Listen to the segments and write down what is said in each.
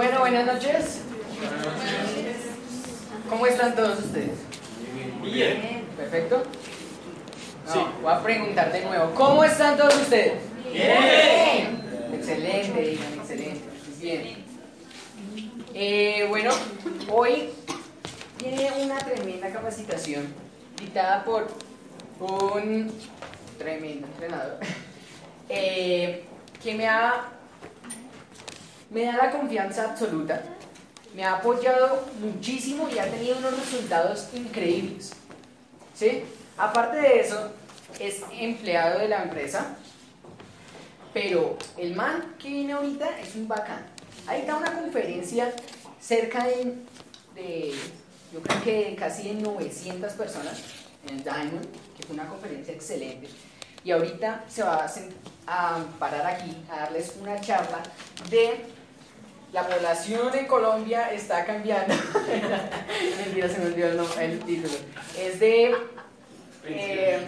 Bueno, buenas noches. ¿Cómo están todos ustedes? Bien. ¿Perfecto? No, Sí. Voy a preguntar de nuevo. ¿Cómo están todos ustedes? Bien. Excelente, digan, excelente. Bien. Eh, bueno, hoy tiene una tremenda capacitación dictada por un tremendo entrenador eh, que me ha me da la confianza absoluta, me ha apoyado muchísimo y ha tenido unos resultados increíbles. ¿Sí? Aparte de eso, es empleado de la empresa, pero el man que viene ahorita es un bacán. Ahí está una conferencia cerca de, de, yo creo que casi de 900 personas en el Diamond, que fue una conferencia excelente. Y ahorita se va a, a parar aquí a darles una charla de la población en Colombia está cambiando. Mentira, se me olvidó el, título. Es de, eh,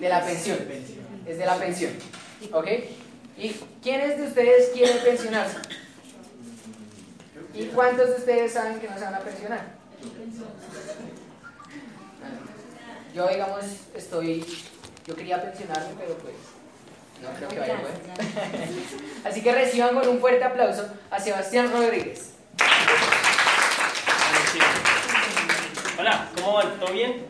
de la pensión. Es de la pensión. ¿Ok? ¿Y quiénes de ustedes quieren pensionarse? ¿Y cuántos de ustedes saben que no se van a pensionar? Yo, digamos, estoy. Yo quería pensionarme, pero pues. No creo que vaya a poder. Así que reciban con un fuerte aplauso a Sebastián Rodríguez. Hola, ¿cómo van? ¿Todo bien?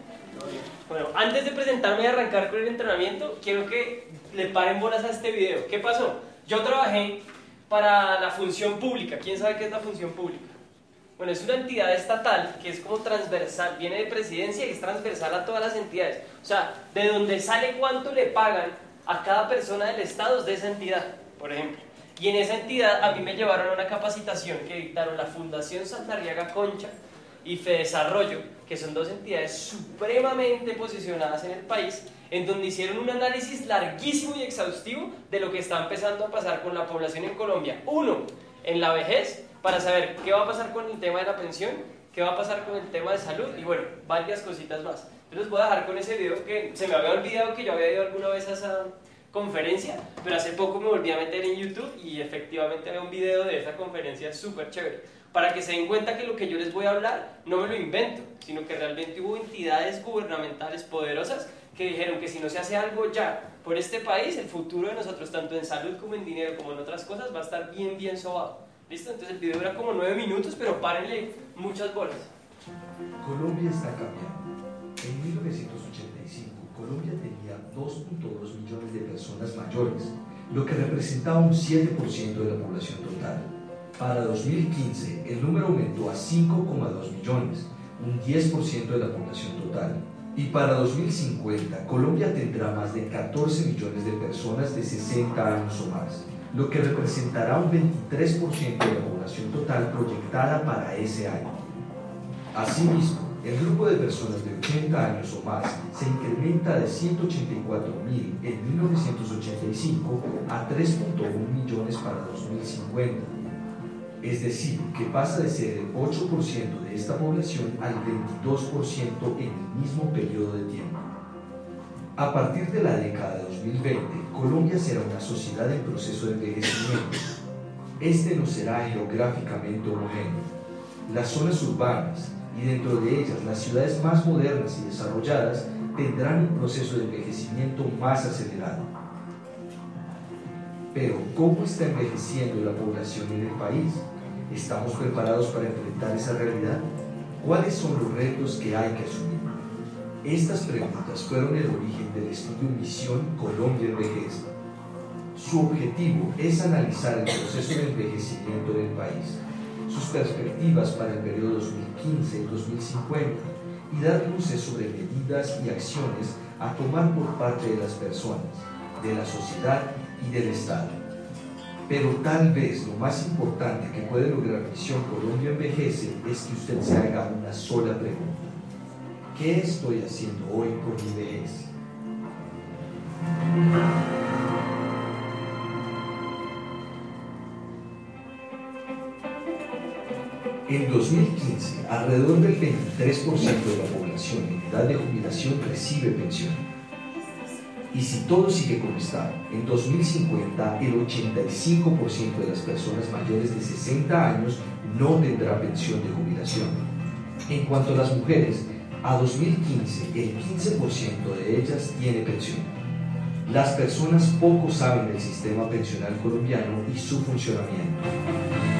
Bueno, antes de presentarme y arrancar con el entrenamiento, quiero que le paren bolas a este video. ¿Qué pasó? Yo trabajé para la función pública. ¿Quién sabe qué es la función pública? Bueno, es una entidad estatal que es como transversal, viene de presidencia y es transversal a todas las entidades. O sea, de donde sale cuánto le pagan a cada persona del Estado es de esa entidad, por ejemplo. Y en esa entidad a mí me llevaron a una capacitación que dictaron la Fundación Santariaga Concha y Fedesarrollo, que son dos entidades supremamente posicionadas en el país, en donde hicieron un análisis larguísimo y exhaustivo de lo que está empezando a pasar con la población en Colombia. Uno, en la vejez, para saber qué va a pasar con el tema de la pensión, qué va a pasar con el tema de salud y bueno, varias cositas más. Les voy a dejar con ese video que se me había olvidado que yo había ido alguna vez a esa conferencia, pero hace poco me volví a meter en YouTube y efectivamente había un video de esa conferencia súper chévere. Para que se den cuenta que lo que yo les voy a hablar no me lo invento, sino que realmente hubo entidades gubernamentales poderosas que dijeron que si no se hace algo ya por este país, el futuro de nosotros, tanto en salud como en dinero, como en otras cosas, va a estar bien, bien sobado. ¿Listo? Entonces el video dura como nueve minutos, pero párenle muchas bolas. Colombia está cambiando. En 1985, Colombia tenía 2.2 millones de personas mayores, lo que representaba un 7% de la población total. Para 2015, el número aumentó a 5,2 millones, un 10% de la población total. Y para 2050, Colombia tendrá más de 14 millones de personas de 60 años o más, lo que representará un 23% de la población total proyectada para ese año. Asimismo, el grupo de personas de 80 años o más se incrementa de 184.000 en 1985 a 3.1 millones para 2050. Es decir, que pasa de ser el 8% de esta población al 22% en el mismo periodo de tiempo. A partir de la década de 2020, Colombia será una sociedad en proceso de envejecimiento. Este no será geográficamente homogéneo. Las zonas urbanas y dentro de ellas las ciudades más modernas y desarrolladas tendrán un proceso de envejecimiento más acelerado. Pero, ¿cómo está envejeciendo la población en el país? ¿Estamos preparados para enfrentar esa realidad? ¿Cuáles son los retos que hay que asumir? Estas preguntas fueron el origen del estudio Misión Colombia Envejece. Su objetivo es analizar el proceso de envejecimiento del país, sus perspectivas para el periodo 2015-2050 y dar luces sobre medidas y acciones a tomar por parte de las personas, de la sociedad y del Estado. Pero tal vez lo más importante que puede lograr Misión Colombia Envejece es que usted se haga una sola pregunta. ¿Qué estoy haciendo hoy por mi vejez? En 2015, alrededor del 23% de la población en edad de jubilación recibe pensión. Y si todo sigue como está, en 2050 el 85% de las personas mayores de 60 años no tendrá pensión de jubilación. En cuanto a las mujeres, a 2015 el 15% de ellas tiene pensión. Las personas poco saben del sistema pensional colombiano y su funcionamiento.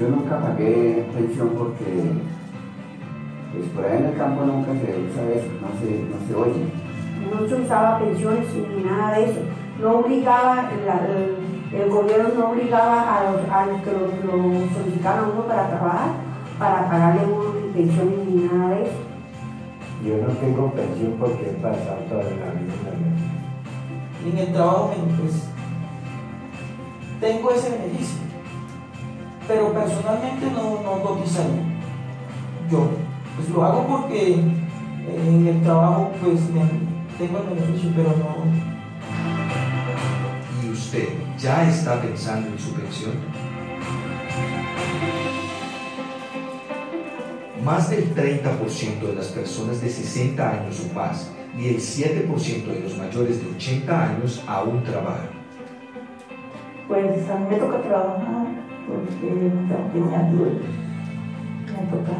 Yo nunca pagué pensión porque pues por ahí en el campo nunca se usa eso, no se, no se oye. No se usaba pensiones ni nada de eso. No obligaba, la- el, el gobierno no obligaba a los, a los que lo, a uno para trabajar, para pagarle uno ni pensiones ni nada de eso. Yo no tengo pensión porque he pasado toda la vida en la vida. en el trabajo pues tengo ese beneficio pero personalmente no, no cotizaría yo pues lo hago porque eh, en el trabajo pues me- tengo el beneficio pero no ¿Y usted ya está pensando en su pensión? Más del 30% de las personas de 60 años o más y el 7% de los mayores de 80 años aún trabajan. Pues a mí me toca trabajar porque tenía dudas. Me toca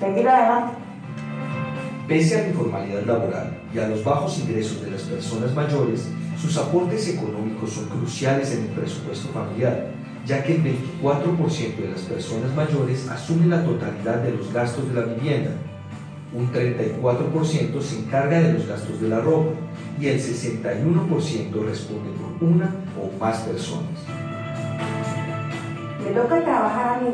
seguir adelante. Pese a la informalidad laboral y a los bajos ingresos de las personas mayores, sus aportes económicos son cruciales en el presupuesto familiar, ya que el 24% de las personas mayores asume la totalidad de los gastos de la vivienda, un 34% se encarga de los gastos de la ropa y el 61% responde por una o más personas. Me toca trabajar a mí,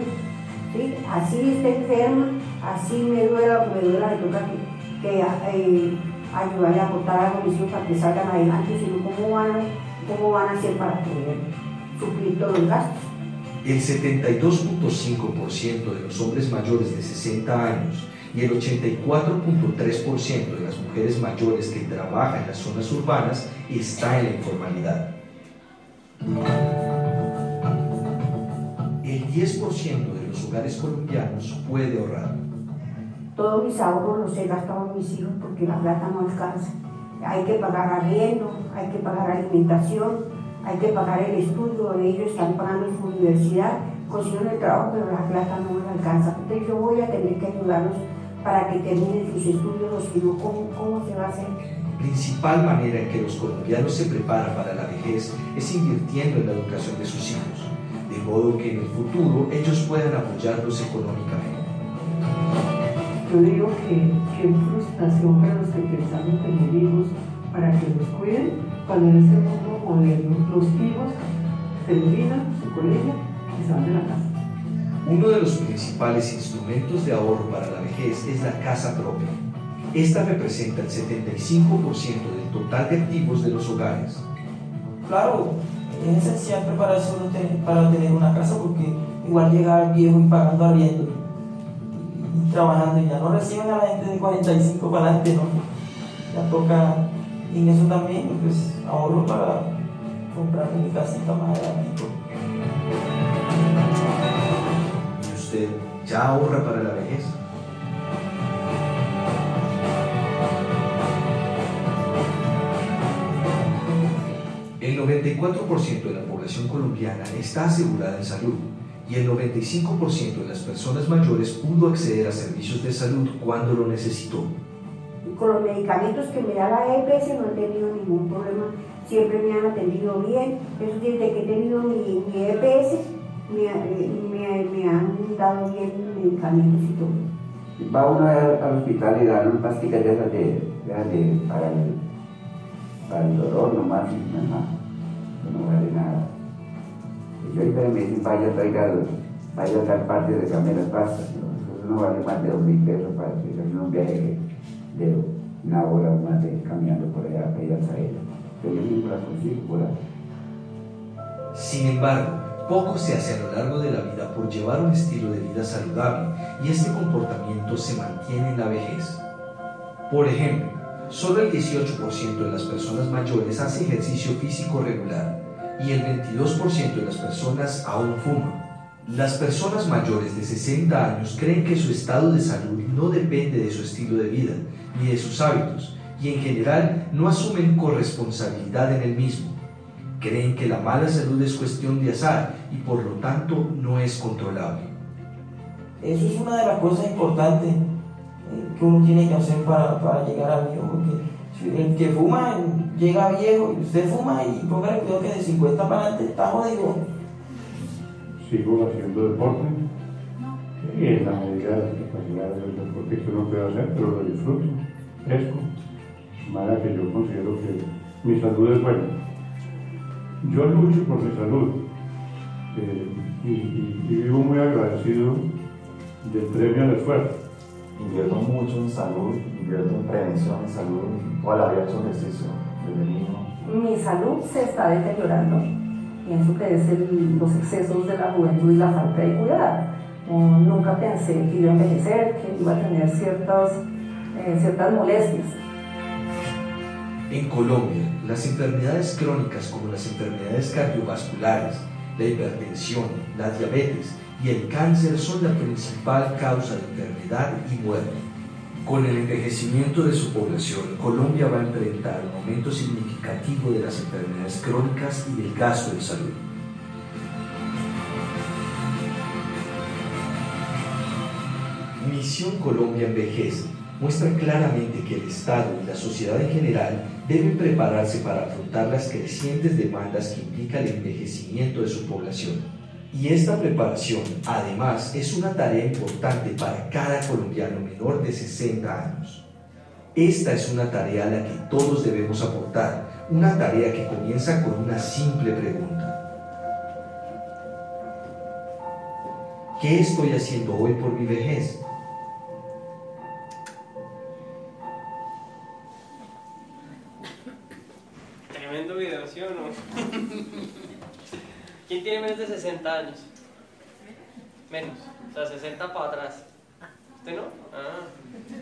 ¿sí? Así esté enferma, así me duela, me duela, me toca que, que, eh, a aportar a mis hijos para que salgan adelante, sino cómo van, cómo van a hacer para poder suplir todos los gastos. El 72.5% de los hombres mayores de 60 años y el 84.3% de las mujeres mayores que trabajan en las zonas urbanas está en la informalidad. El 10% de los hogares colombianos puede ahorrar. Todos mis ahorros los he gastado en mis hijos porque la plata no alcanza. Hay que pagar arriendo, hay que pagar alimentación, hay que pagar el estudio, ellos están pagando su universidad, consiguieron el trabajo, pero la plata no les alcanza. Entonces yo voy a tener que ayudarlos para que terminen sus estudios, si no, ¿cómo, cómo se va a hacer? Principal manera en que los colombianos se preparan para la vejez es invirtiendo en la educación de sus hijos, de modo que en el futuro ellos puedan apoyarlos económicamente. Yo digo que qué frustración para los que pensamos tener hijos para que los cuiden, cuando en este mundo moderno los hijos terminan su colegio y se van de la casa. Uno de los principales instrumentos de ahorro para la vejez es la casa propia. Esta representa el 75% del total de activos de los hogares. claro es esencial prepararse para tener una casa porque igual llegar viejo y pagando arriendo y trabajando y ya no reciben a la gente de 45 para adelante, ¿no? Ya toca, y en eso también, pues ahorro para comprar mi casita más adelante. ¿Y usted ya ahorra para la vejez? El 94% de la población colombiana está asegurada en salud y el 95% de las personas mayores pudo acceder a servicios de salud cuando lo necesitó. Con los medicamentos que me da la EPS no he tenido ningún problema, siempre me han atendido bien. Eso desde que he tenido mi, mi EPS me, eh, me- me han dado bien medicamentos y todo. Va uno al, al hospital y dan pastillas de esas de, de, para, el, para el dolor nomás y nada no vale nada. Y yo ahorita me dicen, vaya, traiga, vaya a tal parte de pastas. ¿no? Eso no vale más de dos mil pesos para hacer un viaje de, una hora más de caminando por allá para ir a traer. Pero yo por ahí. Sin embargo, poco se hace a lo largo de la vida por llevar un estilo de vida saludable y este comportamiento se mantiene en la vejez. Por ejemplo, solo el 18% de las personas mayores hace ejercicio físico regular y el 22% de las personas aún fuman. Las personas mayores de 60 años creen que su estado de salud no depende de su estilo de vida ni de sus hábitos y en general no asumen corresponsabilidad en el mismo. Creen que la mala salud es cuestión de azar y por lo tanto no es controlable. Eso es una de las cosas importantes que uno tiene que hacer para, para llegar a viejo, porque el que fuma llega viejo y usted fuma y póngale cuidado que de 50 para adelante está jodido. Sigo haciendo deporte y en la medida de las capacidades del deporte que uno puede hacer, pero lo disfruto, fresco, manera que yo considero que mi salud es buena. Yo lucho por mi salud eh, y- y vivo muy agradecido del premio al esfuerzo. Invierto mucho en salud, invierto en prevención en salud. Toda la vida he hecho ejercicio desde niño. Mi salud se está deteriorando. Pienso que es el- los excesos de la juventud y la falta de cuidado. No, nunca pensé que iba a envejecer, que iba a tener ciertas, eh, ciertas molestias. En Colombia, las enfermedades crónicas como las enfermedades cardiovasculares, la hipertensión, la diabetes y el cáncer son la principal causa de enfermedad y muerte. Con el envejecimiento de su población, Colombia va a enfrentar un aumento significativo de las enfermedades crónicas y del gasto en salud. Misión Colombia Envejece muestra claramente que el Estado y la sociedad en general deben prepararse para afrontar las crecientes demandas que implica el envejecimiento de su población. Y esta preparación, además, es una tarea importante para cada colombiano menor de 60 años. Esta es una tarea a la que todos debemos aportar, una tarea que comienza con una simple pregunta. ¿Qué estoy haciendo hoy por mi vejez? O sea, 60 para atrás. ¿Usted no? Ah,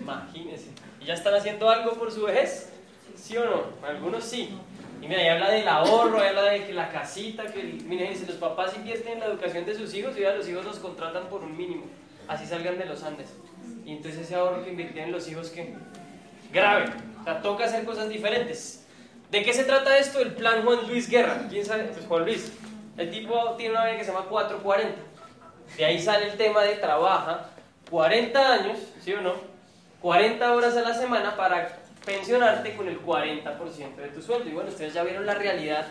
imagínese. ¿Y ya están haciendo algo por su vejez? ¿Sí o no? Algunos sí. Y mira, ahí habla del ahorro, ahí habla de que la casita, que el- mire, dice, los papás invierten en la educación de sus hijos y ahora los hijos los contratan por un mínimo. Así salgan de los Andes. Y entonces ese ahorro que invirtieron los hijos, que Grave. O sea, toca hacer cosas diferentes. ¿De qué se trata esto? El plan Juan Luis Guerra. ¿Quién sabe? Pues Juan Luis. El tipo tiene una vida que se llama 440. De ahí sale el tema de trabaja 40 años, ¿sí o no? 40 horas a la semana para pensionarte con el 40% de tu sueldo. Y bueno, ustedes ya vieron la realidad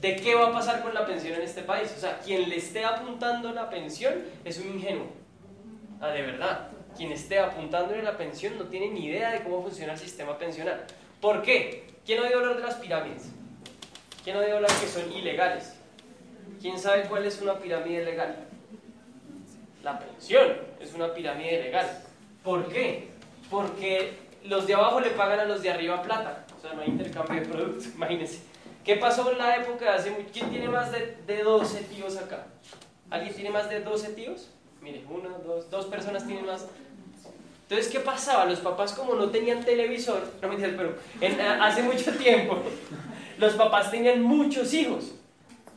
de qué va a pasar con la pensión en este país. O sea, quien le esté apuntando la pensión es un ingenuo. Ah, de verdad. Quien esté apuntando en la pensión no tiene ni idea de cómo funciona el sistema pensional. ¿Por qué? ¿Quién ha oído hablar de las pirámides? ¿Quién ha oído hablar que son ilegales? ¿Quién sabe cuál es una pirámide legal? La pensión es una pirámide legal. ¿Por qué? Porque los de abajo le pagan a los de arriba plata. O sea, no hay intercambio de productos, imagínense. ¿Qué pasó en la época de hace mucho? ¿Quién tiene más de, de 12 tíos acá? ¿Alguien tiene más de 12 tíos? Mire, una, dos, dos personas tienen más. Entonces, ¿qué pasaba? Los papás como no tenían televisor, no me entiendes, pero en- hace mucho tiempo, los papás tenían muchos hijos.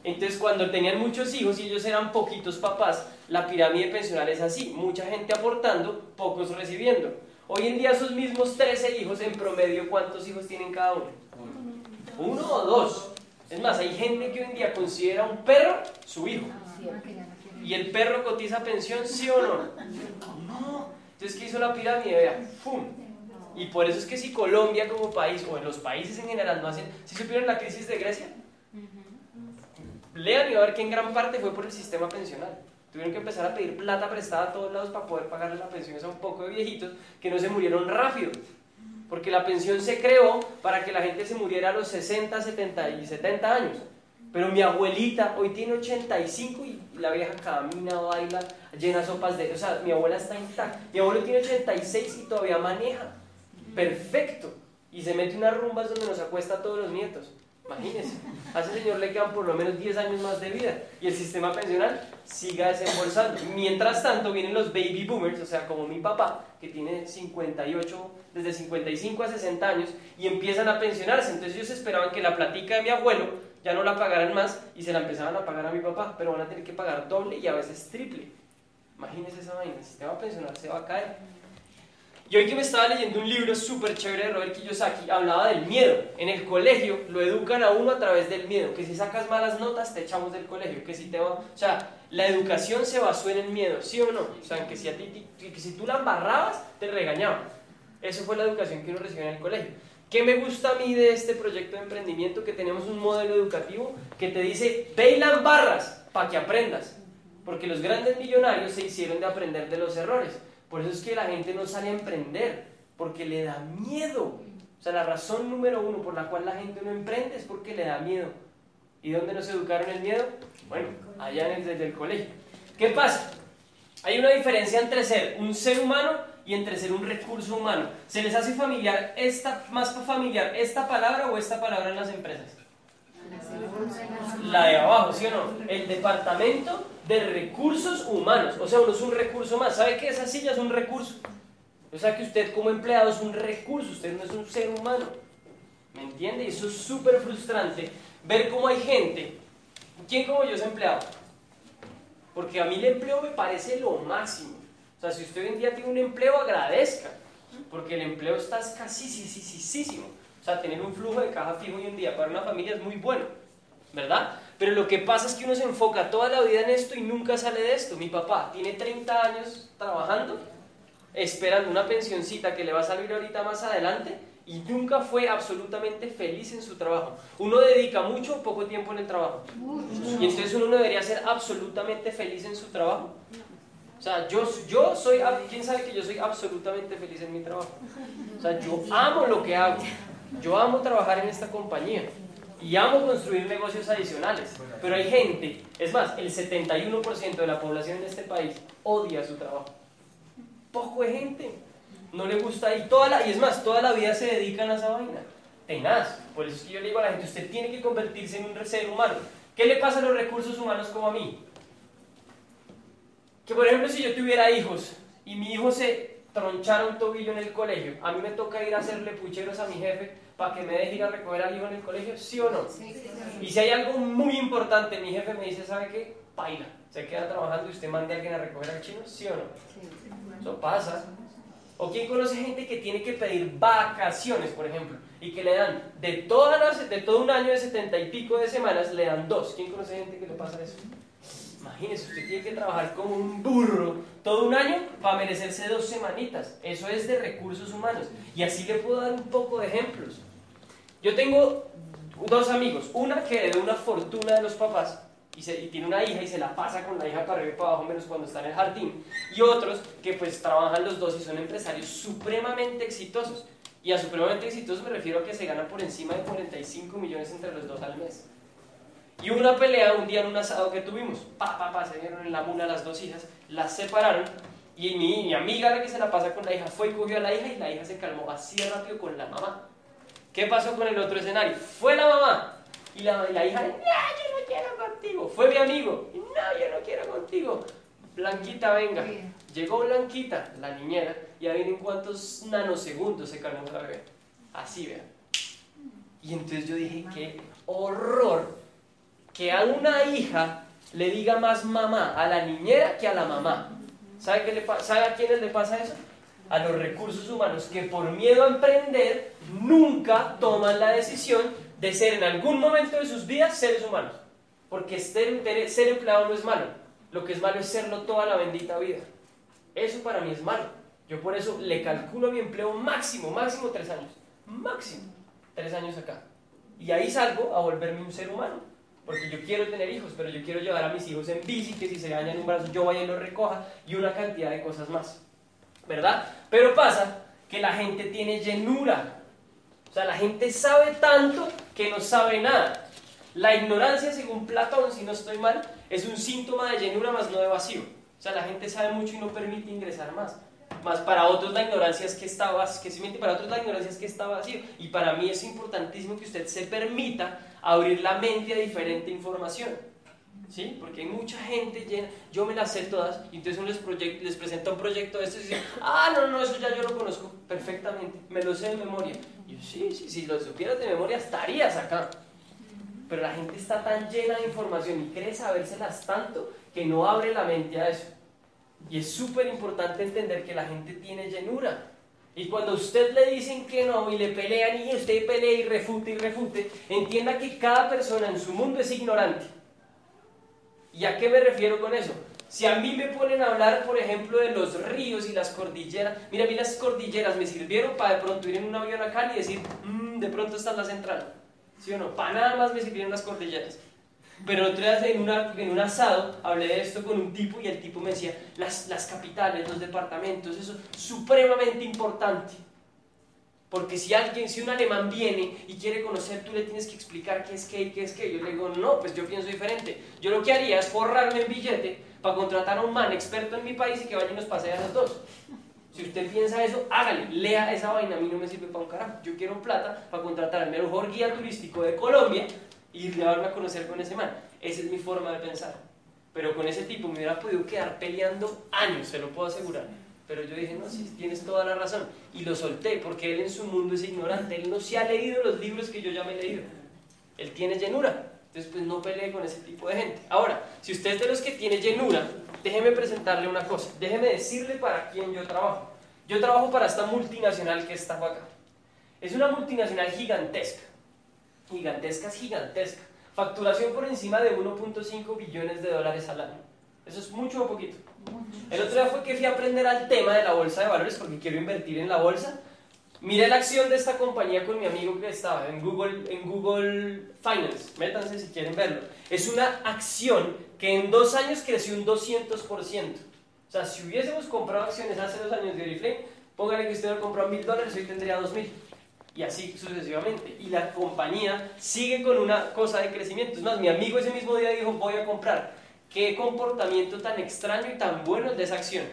Entonces, cuando tenían muchos hijos y ellos eran poquitos papás, la pirámide pensional es así, mucha gente aportando, pocos recibiendo. Hoy en día esos mismos 13 hijos, en promedio, ¿cuántos hijos tienen cada uno? Uno o dos. Es más, hay gente que hoy en día considera un perro su hijo. ¿Y el perro cotiza pensión, sí o no? No. Entonces, ¿qué hizo la pirámide? Vea, ¡fum! Y por eso es que si Colombia como país, o en los países en general, no hacen... ¿Sí supieron la crisis de Grecia? Lean y va a ver que en gran parte fue por el sistema pensional. Tuvieron que empezar a pedir plata prestada a todos lados para poder pagarle la pensión a un poco de viejitos que no se murieron rápido. Porque la pensión se creó para que la gente se muriera a los 60, 70 y 70 años. Pero mi abuelita hoy tiene 85 y la vieja camina, baila, llena sopas de... O sea, mi abuela está intacta. Mi abuelo tiene 86 y todavía maneja. Perfecto. Y se mete unas rumbas donde nos acuesta a todos los nietos. Imagínense, a ese señor le quedan por lo menos 10 años más de vida y el sistema pensional siga desembolsando. Mientras tanto vienen los baby boomers, o sea, como mi papá, que tiene 58, desde 55 a 60 años, y empiezan a pensionarse. Entonces ellos esperaban que la platica de mi abuelo ya no la pagaran más y se la empezaban a pagar a mi papá, pero van a tener que pagar doble y a veces triple. Imagínense esa vaina, el sistema pensional se va a caer. Y hoy que me estaba leyendo un libro súper chévere de Robert Kiyosaki, hablaba del miedo. En el colegio lo educan a uno a través del miedo, que si sacas malas notas te echamos del colegio, que si te va... O sea, la educación se basó en el miedo, ¿sí o no? O sea, que si, a ti, que si tú la embarrabas, te regañaban. Eso fue la educación que uno recibió en el colegio. ¿Qué me gusta a mí de este proyecto de emprendimiento? Que tenemos un modelo educativo que te dice, ve y la embarras para que aprendas. Porque los grandes millonarios se hicieron de aprender de los errores. Por eso es que la gente no sale a emprender, porque le da miedo. O sea, la razón número uno por la cual la gente no emprende es porque le da miedo. ¿Y dónde nos educaron el miedo? Bueno, allá en el, desde el colegio. ¿Qué pasa? Hay una diferencia entre ser un ser humano y entre ser un recurso humano. ¿Se les hace familiar esta, más familiar esta palabra o esta palabra en las empresas? La de abajo, ¿sí o no? El departamento de recursos humanos. O sea, uno es un recurso más. ¿Sabe que esa silla es un recurso? O sea, que usted como empleado es un recurso, usted no es un ser humano. ¿Me entiende? Y eso es súper frustrante. Ver cómo hay gente. ¿Quién como yo es empleado? Porque a mí el empleo me parece lo máximo. O sea, si usted hoy en día tiene un empleo, agradezca. Porque el empleo está escasísimo. O sea, tener un flujo de caja fijo hoy en día para una familia es muy bueno. ¿Verdad? Pero lo que pasa es que uno se enfoca toda la vida en esto y nunca sale de esto. Mi papá tiene 30 años trabajando, esperando una pensioncita que le va a salir ahorita más adelante y nunca fue absolutamente feliz en su trabajo. Uno dedica mucho o poco tiempo en el trabajo. Y entonces uno debería ser absolutamente feliz en su trabajo. O sea, yo, yo soy, ¿quién sabe que yo soy absolutamente feliz en mi trabajo? O sea, yo amo lo que hago. Yo amo trabajar en esta compañía y amo construir negocios adicionales. Pero hay gente, es más, el 71% de la población en este país odia su trabajo. Poco de gente. No le gusta y toda la, y es más, toda la vida se dedican a esa vaina. Tenaz. Por eso es que yo le digo a la gente, usted tiene que convertirse en un ser humano. ¿Qué le pasa a los recursos humanos como a mí? Que por ejemplo si yo tuviera hijos y mi hijo se tronchara un tobillo en el colegio, a mí me toca ir a hacerle pucheros a mi jefe para que me deje ir a recoger al hijo en el colegio, ¿sí o no? Y si hay algo muy importante, mi jefe me dice, ¿sabe qué? Paila, se queda trabajando y usted mande a alguien a recoger al chino, ¿sí o no? Eso pasa. ¿O quién conoce gente que tiene que pedir vacaciones, por ejemplo, y que le dan de, todas las, de todo un año de setenta y pico de semanas, le dan dos? ¿Quién conoce gente que le pasa eso? Imagínese, usted tiene que trabajar como un burro todo un año para merecerse dos semanitas. Eso es de recursos humanos. Y así le puedo dar un poco de ejemplos. Yo tengo dos amigos, una que heredó una fortuna de los papás y, tiene una hija y se la pasa con la hija para arriba y para abajo menos cuando está en el jardín, y otros que pues trabajan los dos y son empresarios supremamente exitosos. Y a supremamente exitosos me refiero a que se ganan por encima de 45 millones entre los dos al mes. Y una pelea un día en un asado que tuvimos, pa, pa, pa, se dieron en la muna las dos hijas, las separaron y mi, mi amiga la que se la pasa con la hija fue y cogió a la hija y la hija se calmó así rápido con la mamá. ¿Qué pasó con el otro escenario? Fue la mamá. Y la, la hija, no, yo no quiero contigo. Fue mi amigo. No, yo no quiero contigo. Blanquita, venga. Llegó Blanquita, la niñera, y ahí en cuántos nanosegundos se calmó la bebé. Así, vean. Y entonces yo dije, qué horror que a una hija le diga más mamá a la niñera que a la mamá. ¿Sabe, qué le ¿Sabe a quiénes le pasa eso? a los recursos humanos que por miedo a emprender nunca toman la decisión de ser en algún momento de sus vidas seres humanos. Porque ser, ser empleado no es malo. Lo que es malo es serlo toda la bendita vida. Eso para mí es malo. Yo por eso le calculo mi empleo máximo, máximo tres años. Máximo tres años acá. Y ahí salgo a volverme un ser humano. Porque yo quiero tener hijos, pero yo quiero llevar a mis hijos en bici, que si se dañan un brazo yo vaya y lo recoja, y una cantidad de cosas más. ¿verdad? Pero pasa que la gente tiene llenura. O sea, la gente sabe tanto que no sabe nada. La ignorancia, según Platón, si no estoy mal, es un síntoma de llenura más no de vacío. O sea, la gente sabe mucho y no permite ingresar más. Más para otros la ignorancia es que está vacío, que para otros la ignorancia es que está vacío. Y para mí es importantísimo que usted se permita abrir la mente a diferente información. ¿Sí? Porque hay mucha gente llena, yo me las sé todas, y entonces uno les, les presenta un proyecto de estos y dicen, ah, no, no, eso ya yo lo conozco perfectamente, me lo sé de memoria. Y yo, sí, sí, si lo supieras de memoria estarías acá. Pero la gente está tan llena de información y cree sabérselas tanto que no abre la mente a eso. Y es súper importante entender que la gente tiene llenura. Y cuando a usted le dicen que no y le pelean y usted pelea y refute y refute, entienda que cada persona en su mundo es ignorante. ¿Y a qué me refiero con eso? Si a mí me ponen a hablar, por ejemplo, de los ríos y las cordilleras, mira, a mí las cordilleras me sirvieron para de pronto ir en un avión acá y decir, mmm, de pronto está la central. ¿Sí o no? Para nada más me sirvieron las cordilleras. Pero día en, una, en un asado hablé de esto con un tipo y el tipo me decía, las, las capitales, los departamentos, eso es supremamente importante. Porque si alguien, si un alemán viene y quiere conocer, tú le tienes que explicar qué es qué y qué es qué. Yo le digo, no, pues yo pienso diferente. Yo lo que haría es forrarme en billete para contratar a un man experto en mi país y que vaya y nos pase a los dos. Si usted piensa eso, hágale, lea esa vaina, a mí no me sirve para un carajo. Yo quiero plata para contratar al mejor guía turístico de Colombia y llevarme a conocer con ese man. Esa es mi forma de pensar. Pero con ese tipo me hubiera podido quedar peleando años, se lo puedo asegurar. Pero yo dije, no, sí, tienes toda la razón. Y lo solté, porque él en su mundo es ignorante. Él no se ha leído los libros que yo ya me he leído. Él tiene llenura. Entonces, pues no pelee con ese tipo de gente. Ahora, si usted es de los que tiene llenura, déjeme presentarle una cosa. Déjeme decirle para quién yo trabajo. Yo trabajo para esta multinacional que está acá. Es una multinacional gigantesca gigantesca es gigantesca. Facturación por encima de 1.5 billones de dólares al año. Eso es mucho o poquito. El otro día fue que fui a aprender al tema de la bolsa de valores porque quiero invertir en la bolsa. Miré la acción de esta compañía con mi amigo que estaba en Google, en Google Finance. Métanse si quieren verlo. Es una acción que en dos años creció un 200%. O sea, si hubiésemos comprado acciones hace dos años de Oriflame, póngale que usted lo compró a mil dólares, hoy tendría dos mil y así sucesivamente. Y la compañía sigue con una cosa de crecimiento. Es más, mi amigo ese mismo día dijo, voy a comprar. Qué comportamiento tan extraño y tan bueno es de esa acción.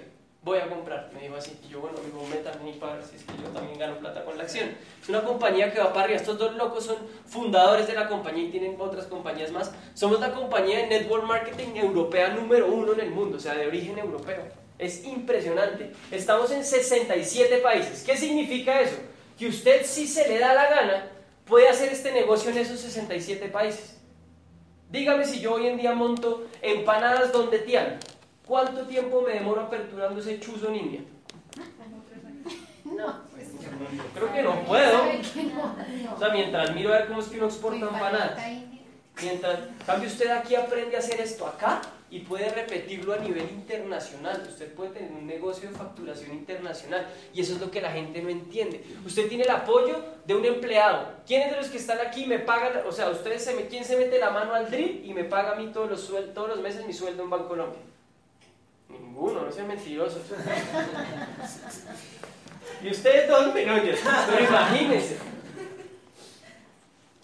Voy a comprar, me dijo así. Y yo, bueno, amigo, también para ver si es que yo también gano plata con la acción. Es una compañía que va para arriba. Estos dos locos son fundadores de la compañía y tienen otras compañías más. Somos la compañía de network marketing europea número uno en el mundo, o sea, de origen europeo. Es impresionante. Estamos en 67 países. ¿Qué significa eso? Que usted si se le da la gana puede hacer este negocio en esos 67 países. Dígame si yo hoy en día monto empanadas donde tian, ¿cuánto tiempo me demoro aperturando ese chuzo en India? No, pues creo que no puedo. O sea, mientras miro a ver cómo es que uno exporta empanadas. Mientras, cambio usted aquí aprende a hacer esto acá y puede repetirlo a nivel internacional. Usted puede tener un negocio de facturación internacional y eso es lo que la gente no entiende. Usted tiene el apoyo de un empleado. ¿Quiénes de los que están aquí me pagan? O sea, ustedes se ¿quién se mete la mano al drill y me paga a mí todos los, todos los meses mi sueldo en Banco Colombia? Ninguno, no sean mentirosos. y ustedes todos me oyen, pero imagínense.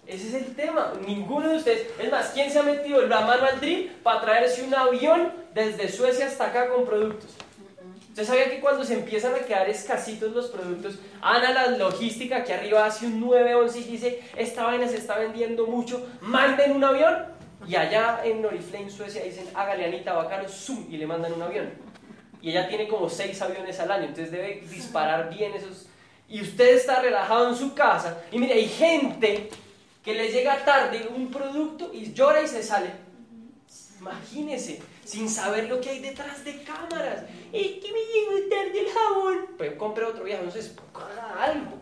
Ese es el tema. Ninguno de ustedes. Es más, ¿quién se ha metido la mano al drill para traerse un avión desde Suecia hasta acá con productos? ¿Usted sabía que cuando se empiezan a quedar escasitos los productos, Ana la logística que arriba hace un 911 y dice, esta vaina se está vendiendo mucho, manden un avión? Y allá en Noriflame, Suecia, dicen, hágale Anita Bacano, zoom, y le mandan un avión. Y ella tiene como seis aviones al año, entonces debe disparar bien esos... Y usted está relajado en su casa, y mire, hay gente que le llega tarde un producto y llora y se sale. Imagínese, sin saber lo que hay detrás de cámaras. Es que me llegó tarde el jabón. Pues compre otro no sé, haga algo.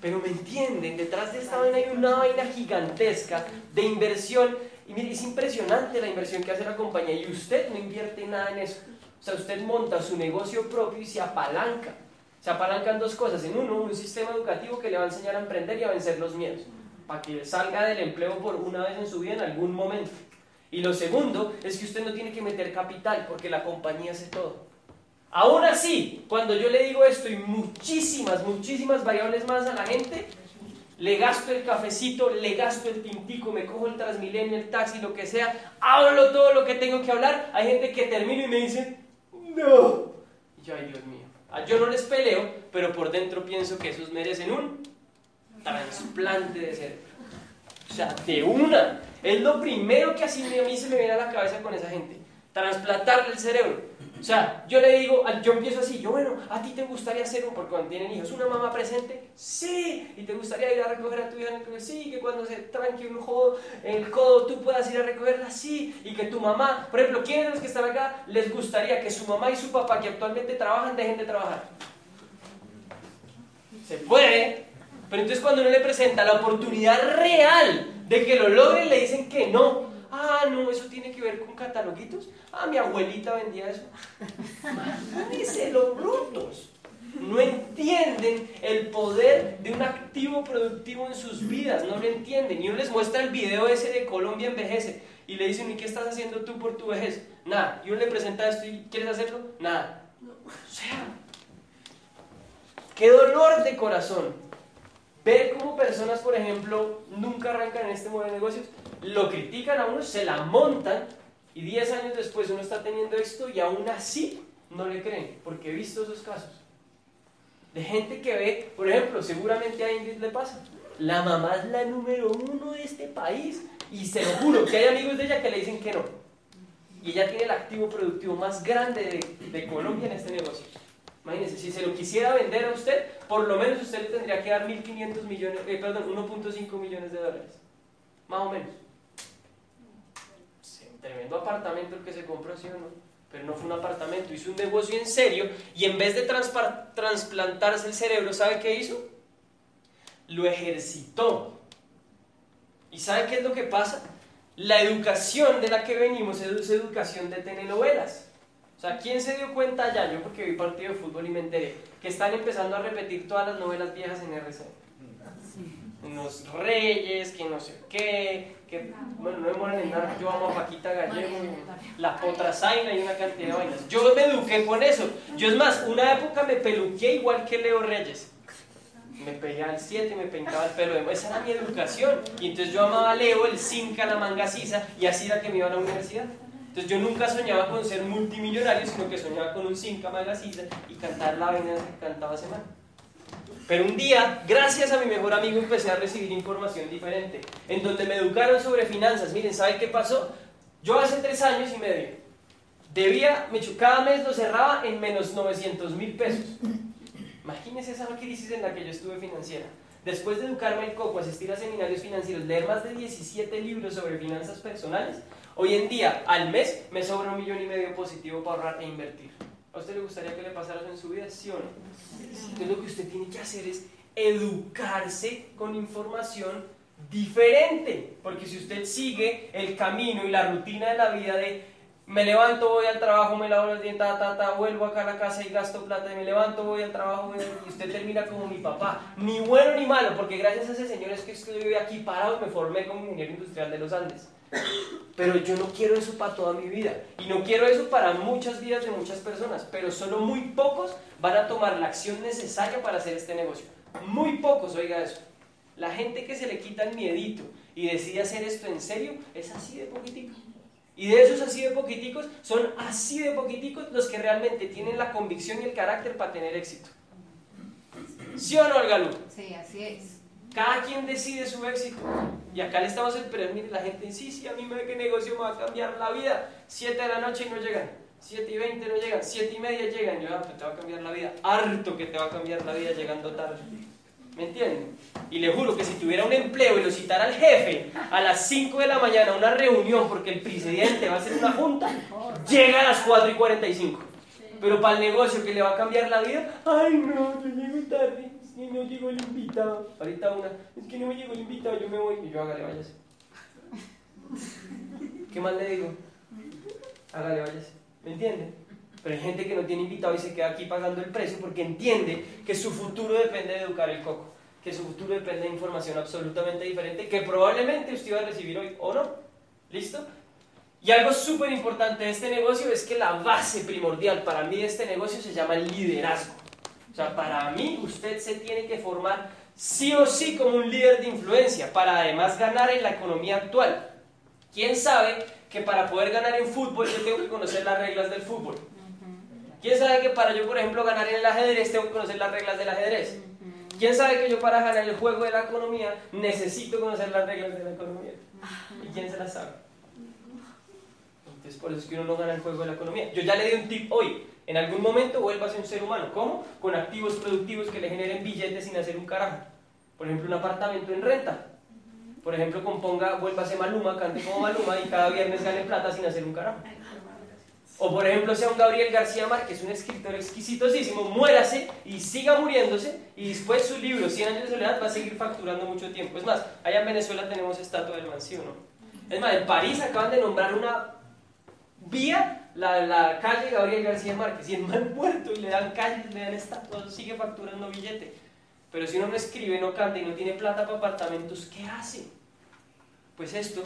Pero me entienden, detrás de esta vaina hay una vaina gigantesca de inversión. Y mire, es impresionante la inversión que hace la compañía y usted no invierte nada en eso. O sea, usted monta su negocio propio y se apalanca. Se apalancan dos cosas. En uno, un sistema educativo que le va a enseñar a emprender y a vencer los miedos para que salga del empleo por una vez en su vida en algún momento. Y lo segundo es que usted no tiene que meter capital porque la compañía hace todo. Aún así, cuando yo le digo esto y muchísimas, muchísimas variables más a la gente, le gasto el cafecito, le gasto el tintico, me cojo el Transmilenio, el taxi, lo que sea, hablo todo lo que tengo que hablar. Hay gente que termino y me dice, no. Y yo, ay Dios mío, ah, yo no les peleo, pero por dentro pienso que esos merecen un trasplante de cerebro. O sea, de una. Es lo primero que así a mí se me viene a la cabeza con esa gente. Transplantarle el cerebro. O sea, yo le digo, yo empiezo así, yo bueno, ¿a ti te gustaría ser un, porque cuando tienen hijos, una mamá presente? Sí, y te gustaría ir a recoger a tu hija en el colegio, sí, que cuando se tranque un jodo, el codo tú puedas ir a recogerla, sí, y que tu mamá, por ejemplo, ¿quiénes de los que están acá les gustaría que su mamá y su papá que actualmente trabajan dejen de trabajar? Se puede, pero entonces cuando uno le presenta la oportunidad real de que lo logren, le dicen que no. Ah, no, eso tiene que ver con cataloguitos. Ah, mi abuelita vendía eso. los brutos. No entienden el poder de un activo productivo en sus vidas, no lo entienden. Y uno les muestra el video ese de Colombia envejece y le dicen, ¿y qué estás haciendo tú por tu vejez? Nada. Y uno le presenta esto y ¿quieres hacerlo? Nada. O sea, qué dolor de corazón. Ver cómo personas, por ejemplo, nunca arrancan en este modelo de negocios, lo critican a uno, se la montan y 10 años después uno está teniendo esto y aún así no le creen, porque he visto esos casos. De gente que ve, por ejemplo, seguramente a Ingrid le pasa. La mamá es la número uno de este país y se que hay amigos de ella que le dicen que no. Y ella tiene el activo productivo más grande de, Colombia en este negocio. Imagínense, si se lo quisiera vender a usted, por lo menos usted le tendría que dar 1.500 millones, eh, perdón, 1.5 millones de dólares. Más o menos tremendo apartamento el que se compró, ¿sí o no? Pero no fue un apartamento, hizo un negocio en serio y en vez de trasplantarse el cerebro, ¿sabe qué hizo? Lo ejercitó. ¿Y sabe qué es lo que pasa? La educación de la que venimos es educación de telenovelas. O sea, ¿quién se dio cuenta ya? Yo porque vi partido de fútbol y me enteré que están empezando a repetir todas las novelas viejas en RCN unos reyes, que no sé qué, que, bueno, no demoran en nada, yo amo a Paquita Gallego, la potrazaina y una cantidad de vainas. Yo me eduqué con eso. Yo es más, una época me peluqué igual que Leo Reyes. Me pegué al 7, me pintaba el pelo. Esa era mi educación. Y entonces yo amaba a Leo, el Cinca, la manga sisa, y así era que me iba a la universidad. Entonces yo nunca soñaba con ser multimillonario, sino que soñaba con un manga sisa y cantar la vaina que cantaba semana. Pero un día, gracias a mi mejor amigo, empecé a recibir información diferente, en donde me educaron sobre finanzas. Miren, ¿saben qué pasó? Yo hace tres años y medio, debía, cada mes lo cerraba en menos 900 mil pesos. Imagínense esa crisis en la que yo estuve financiera. Después de educarme en coco, asistir a seminarios financieros, leer más de 17 libros sobre finanzas personales, hoy en día, al mes, me sobra un millón y medio positivo para ahorrar e invertir. ¿A usted le gustaría que le pasara eso en su vida? ¿Sí o no? Entonces lo que usted tiene que hacer es educarse con información diferente. Porque si usted sigue el camino y la rutina de la vida de me levanto, voy al trabajo, me lavo los dientes, ta, ta, vuelvo acá a la casa y gasto plata, y me levanto, voy al trabajo, y usted termina como mi papá. Ni bueno ni malo, porque gracias a ese señor es que estoy aquí parado y me formé como ingeniero industrial de los Andes. Pero yo no quiero eso para toda mi vida. Y no quiero eso para muchas vidas de muchas personas. Pero solo muy pocos van a tomar la acción necesaria para hacer este negocio. Muy pocos, oiga eso. La gente que se le quita el miedito y decide hacer esto en serio es así de poquitico. Y de esos así de poquiticos son así de poquiticos los que realmente tienen la convicción y el carácter para tener éxito. ¿Sí o no, Algalú? Sí, así es. Cada quien decide su éxito. Y acá le estamos esperando, mire, la gente, sí, sí, a mí me ve que negocio me va a cambiar la vida. Siete de la noche y no llegan. Siete y veinte no llegan. Siete y media llegan. Yo, ah, pues te va a cambiar la vida. Harto que te va a cambiar la vida llegando tarde. ¿Me entienden? Y le juro que si tuviera un empleo y lo citara al jefe a las 5 de la mañana a una reunión porque el presidente va a hacer una junta, llega a las 4 y 45. Pero para el negocio que le va a cambiar la vida, ay no, yo llego tarde que no llegó el invitado. Ahorita una, es que no me llegó el invitado, yo me voy. Y yo, hágale, váyase. ¿Qué más le digo? Hágale, váyase. ¿Me entiende? Pero hay gente que no tiene invitado y se queda aquí pagando el precio porque entiende que su futuro depende de educar el coco, que su futuro depende de información absolutamente diferente que probablemente usted va a recibir hoy o no. ¿Listo? Y algo súper importante de este negocio es que la base primordial para mí de este negocio se llama liderazgo. O sea, para mí usted se tiene que formar sí o sí como un líder de influencia para además ganar en la economía actual. ¿Quién sabe que para poder ganar en fútbol yo tengo que conocer las reglas del fútbol? ¿Quién sabe que para yo, por ejemplo, ganar en el ajedrez tengo que conocer las reglas del ajedrez? quién sabe que yo para ganar el juego de la economía necesito conocer las reglas de la economía? ¿Y quién se las sabe? Entonces por eso es que uno no gana el juego de la economía. Yo ya le di un tip hoy. En algún momento vuelva a ser un ser humano. ¿Cómo? Con activos productivos que le generen billetes sin hacer un carajo. Por ejemplo, un apartamento en renta. Por ejemplo, componga, vuelva a ser Maluma, cante como Maluma y cada viernes gane plata sin hacer un carajo. O por ejemplo sea un Gabriel García Márquez, un escritor exquisitosísimo, muérase y siga muriéndose y después su libro, 100 años de soledad, va a seguir facturando mucho tiempo. Es más, allá en Venezuela tenemos estatua del man, no? Es más, en París acaban de nombrar una vía, la, la calle Gabriel García Márquez, y el man muerto y le dan calle, le dan estatua, sigue facturando billete. Pero si uno no escribe, no canta y no tiene plata para apartamentos, ¿qué hace? Pues esto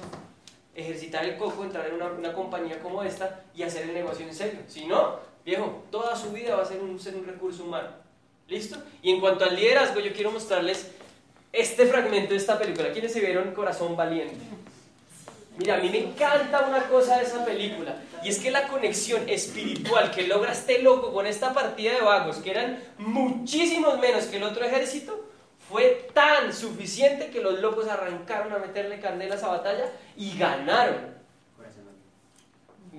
ejercitar el coco, entrar en una, compañía como esta y hacer el negocio en serio. Si no, viejo, toda su vida va a ser un, ser un recurso humano. ¿Listo? Y en cuanto al liderazgo, yo quiero mostrarles este fragmento de esta película. ¿Quiénes se vieron Corazón Valiente? Mira, a mí me encanta una cosa de esa película, y es que la conexión espiritual que logra este loco con esta partida de vagos, que eran muchísimos menos que el otro ejército, fue tan suficiente que los locos arrancaron a meterle candela a batalla y ganaron.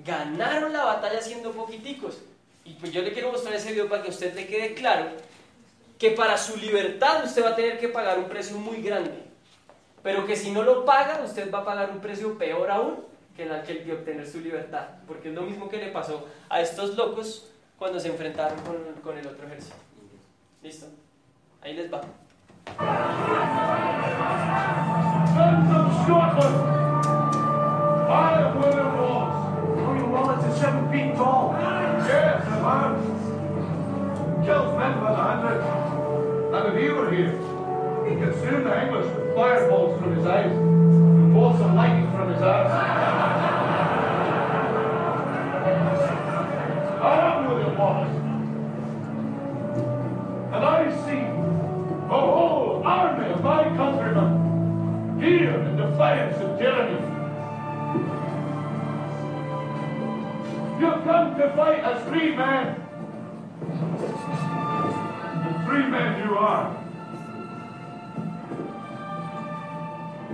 Ganaron la batalla siendo poquiticos. Y pues yo le quiero mostrar ese video para que a usted le quede claro que para su libertad usted va a tener que pagar un precio muy grande. Pero que si no lo paga, usted va a pagar un precio peor aún que el de obtener su libertad. Porque es lo mismo que le pasó a estos locos cuando se enfrentaron con, con el otro ejército. ¿Listo? Ahí les va. Kills men by the hundred. And if he were here, he soon the English with fireballs from his eyes and bolts of lightning from his ass. I am William Wallace. And I see a whole army of my countrymen here in defiance of tyranny. You've come to fight as free men. The free men you are.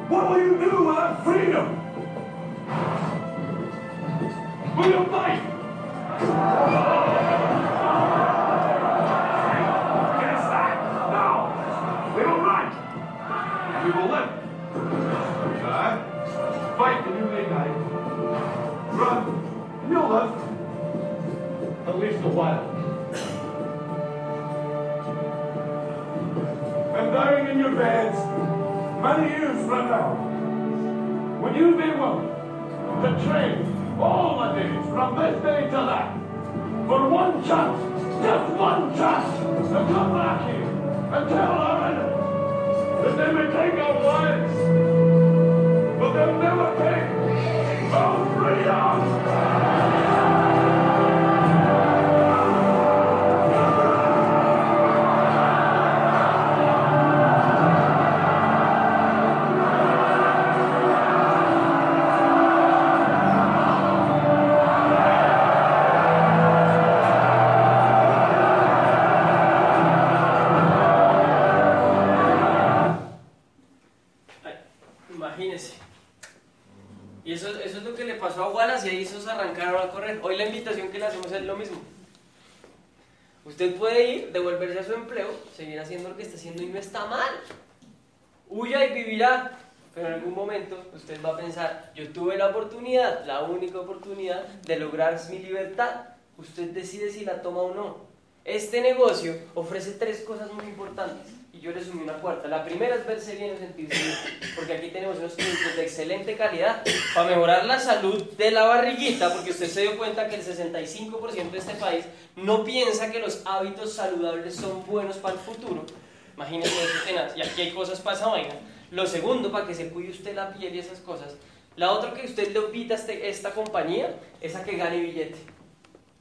What will you do without freedom? Will you fight? Against that? No. We will run! We will live. Uh, fight you may die. Run and you'll live. At least a while. And dying in your beds many years from now, when you be willing to trade all the days from this day to that for one chance, just one chance, to come back here and tell our enemies that they may take our lives, but they'll never take our freedom. La oportunidad, la única oportunidad de lograr mi libertad. Usted decide si la toma o no. Este negocio ofrece tres cosas muy importantes y yo le sumé una cuarta. La primera es verse bien y sentirse bien, porque aquí tenemos unos productos de excelente calidad para mejorar la salud de la barriguita, porque usted se dio cuenta que el 65% de este país no piensa que los hábitos saludables son buenos para el futuro. Imagínense eso y aquí hay cosas para esa vaina. Lo segundo, para que se cuide usted la piel y esas cosas. La otra que usted le invita a este, esta compañía es a que gane billete.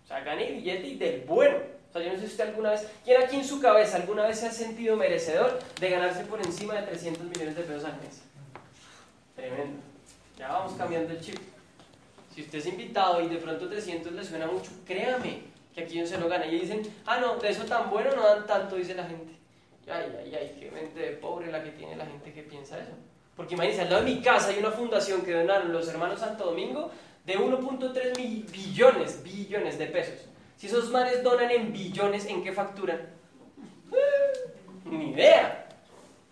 O sea, gane billete y del bueno. O sea, yo no sé si usted alguna vez, ¿quién aquí en su cabeza alguna vez se ha sentido merecedor de ganarse por encima de 300 millones de pesos al mes? Tremendo. Ya vamos cambiando el chip. Si usted es invitado y de pronto 300 le suena mucho, créame que aquí no se lo gana. Y dicen, ah, no, de eso tan bueno no dan tanto, dice la gente. Ay, ay, ay, qué mente de pobre la que tiene la gente que piensa eso. Porque imagínense, al lado de mi casa hay una fundación que donaron los hermanos Santo Domingo de 1.3 mil billones, billones de pesos. Si esos manes donan en billones, ¿en qué facturan? Ni idea.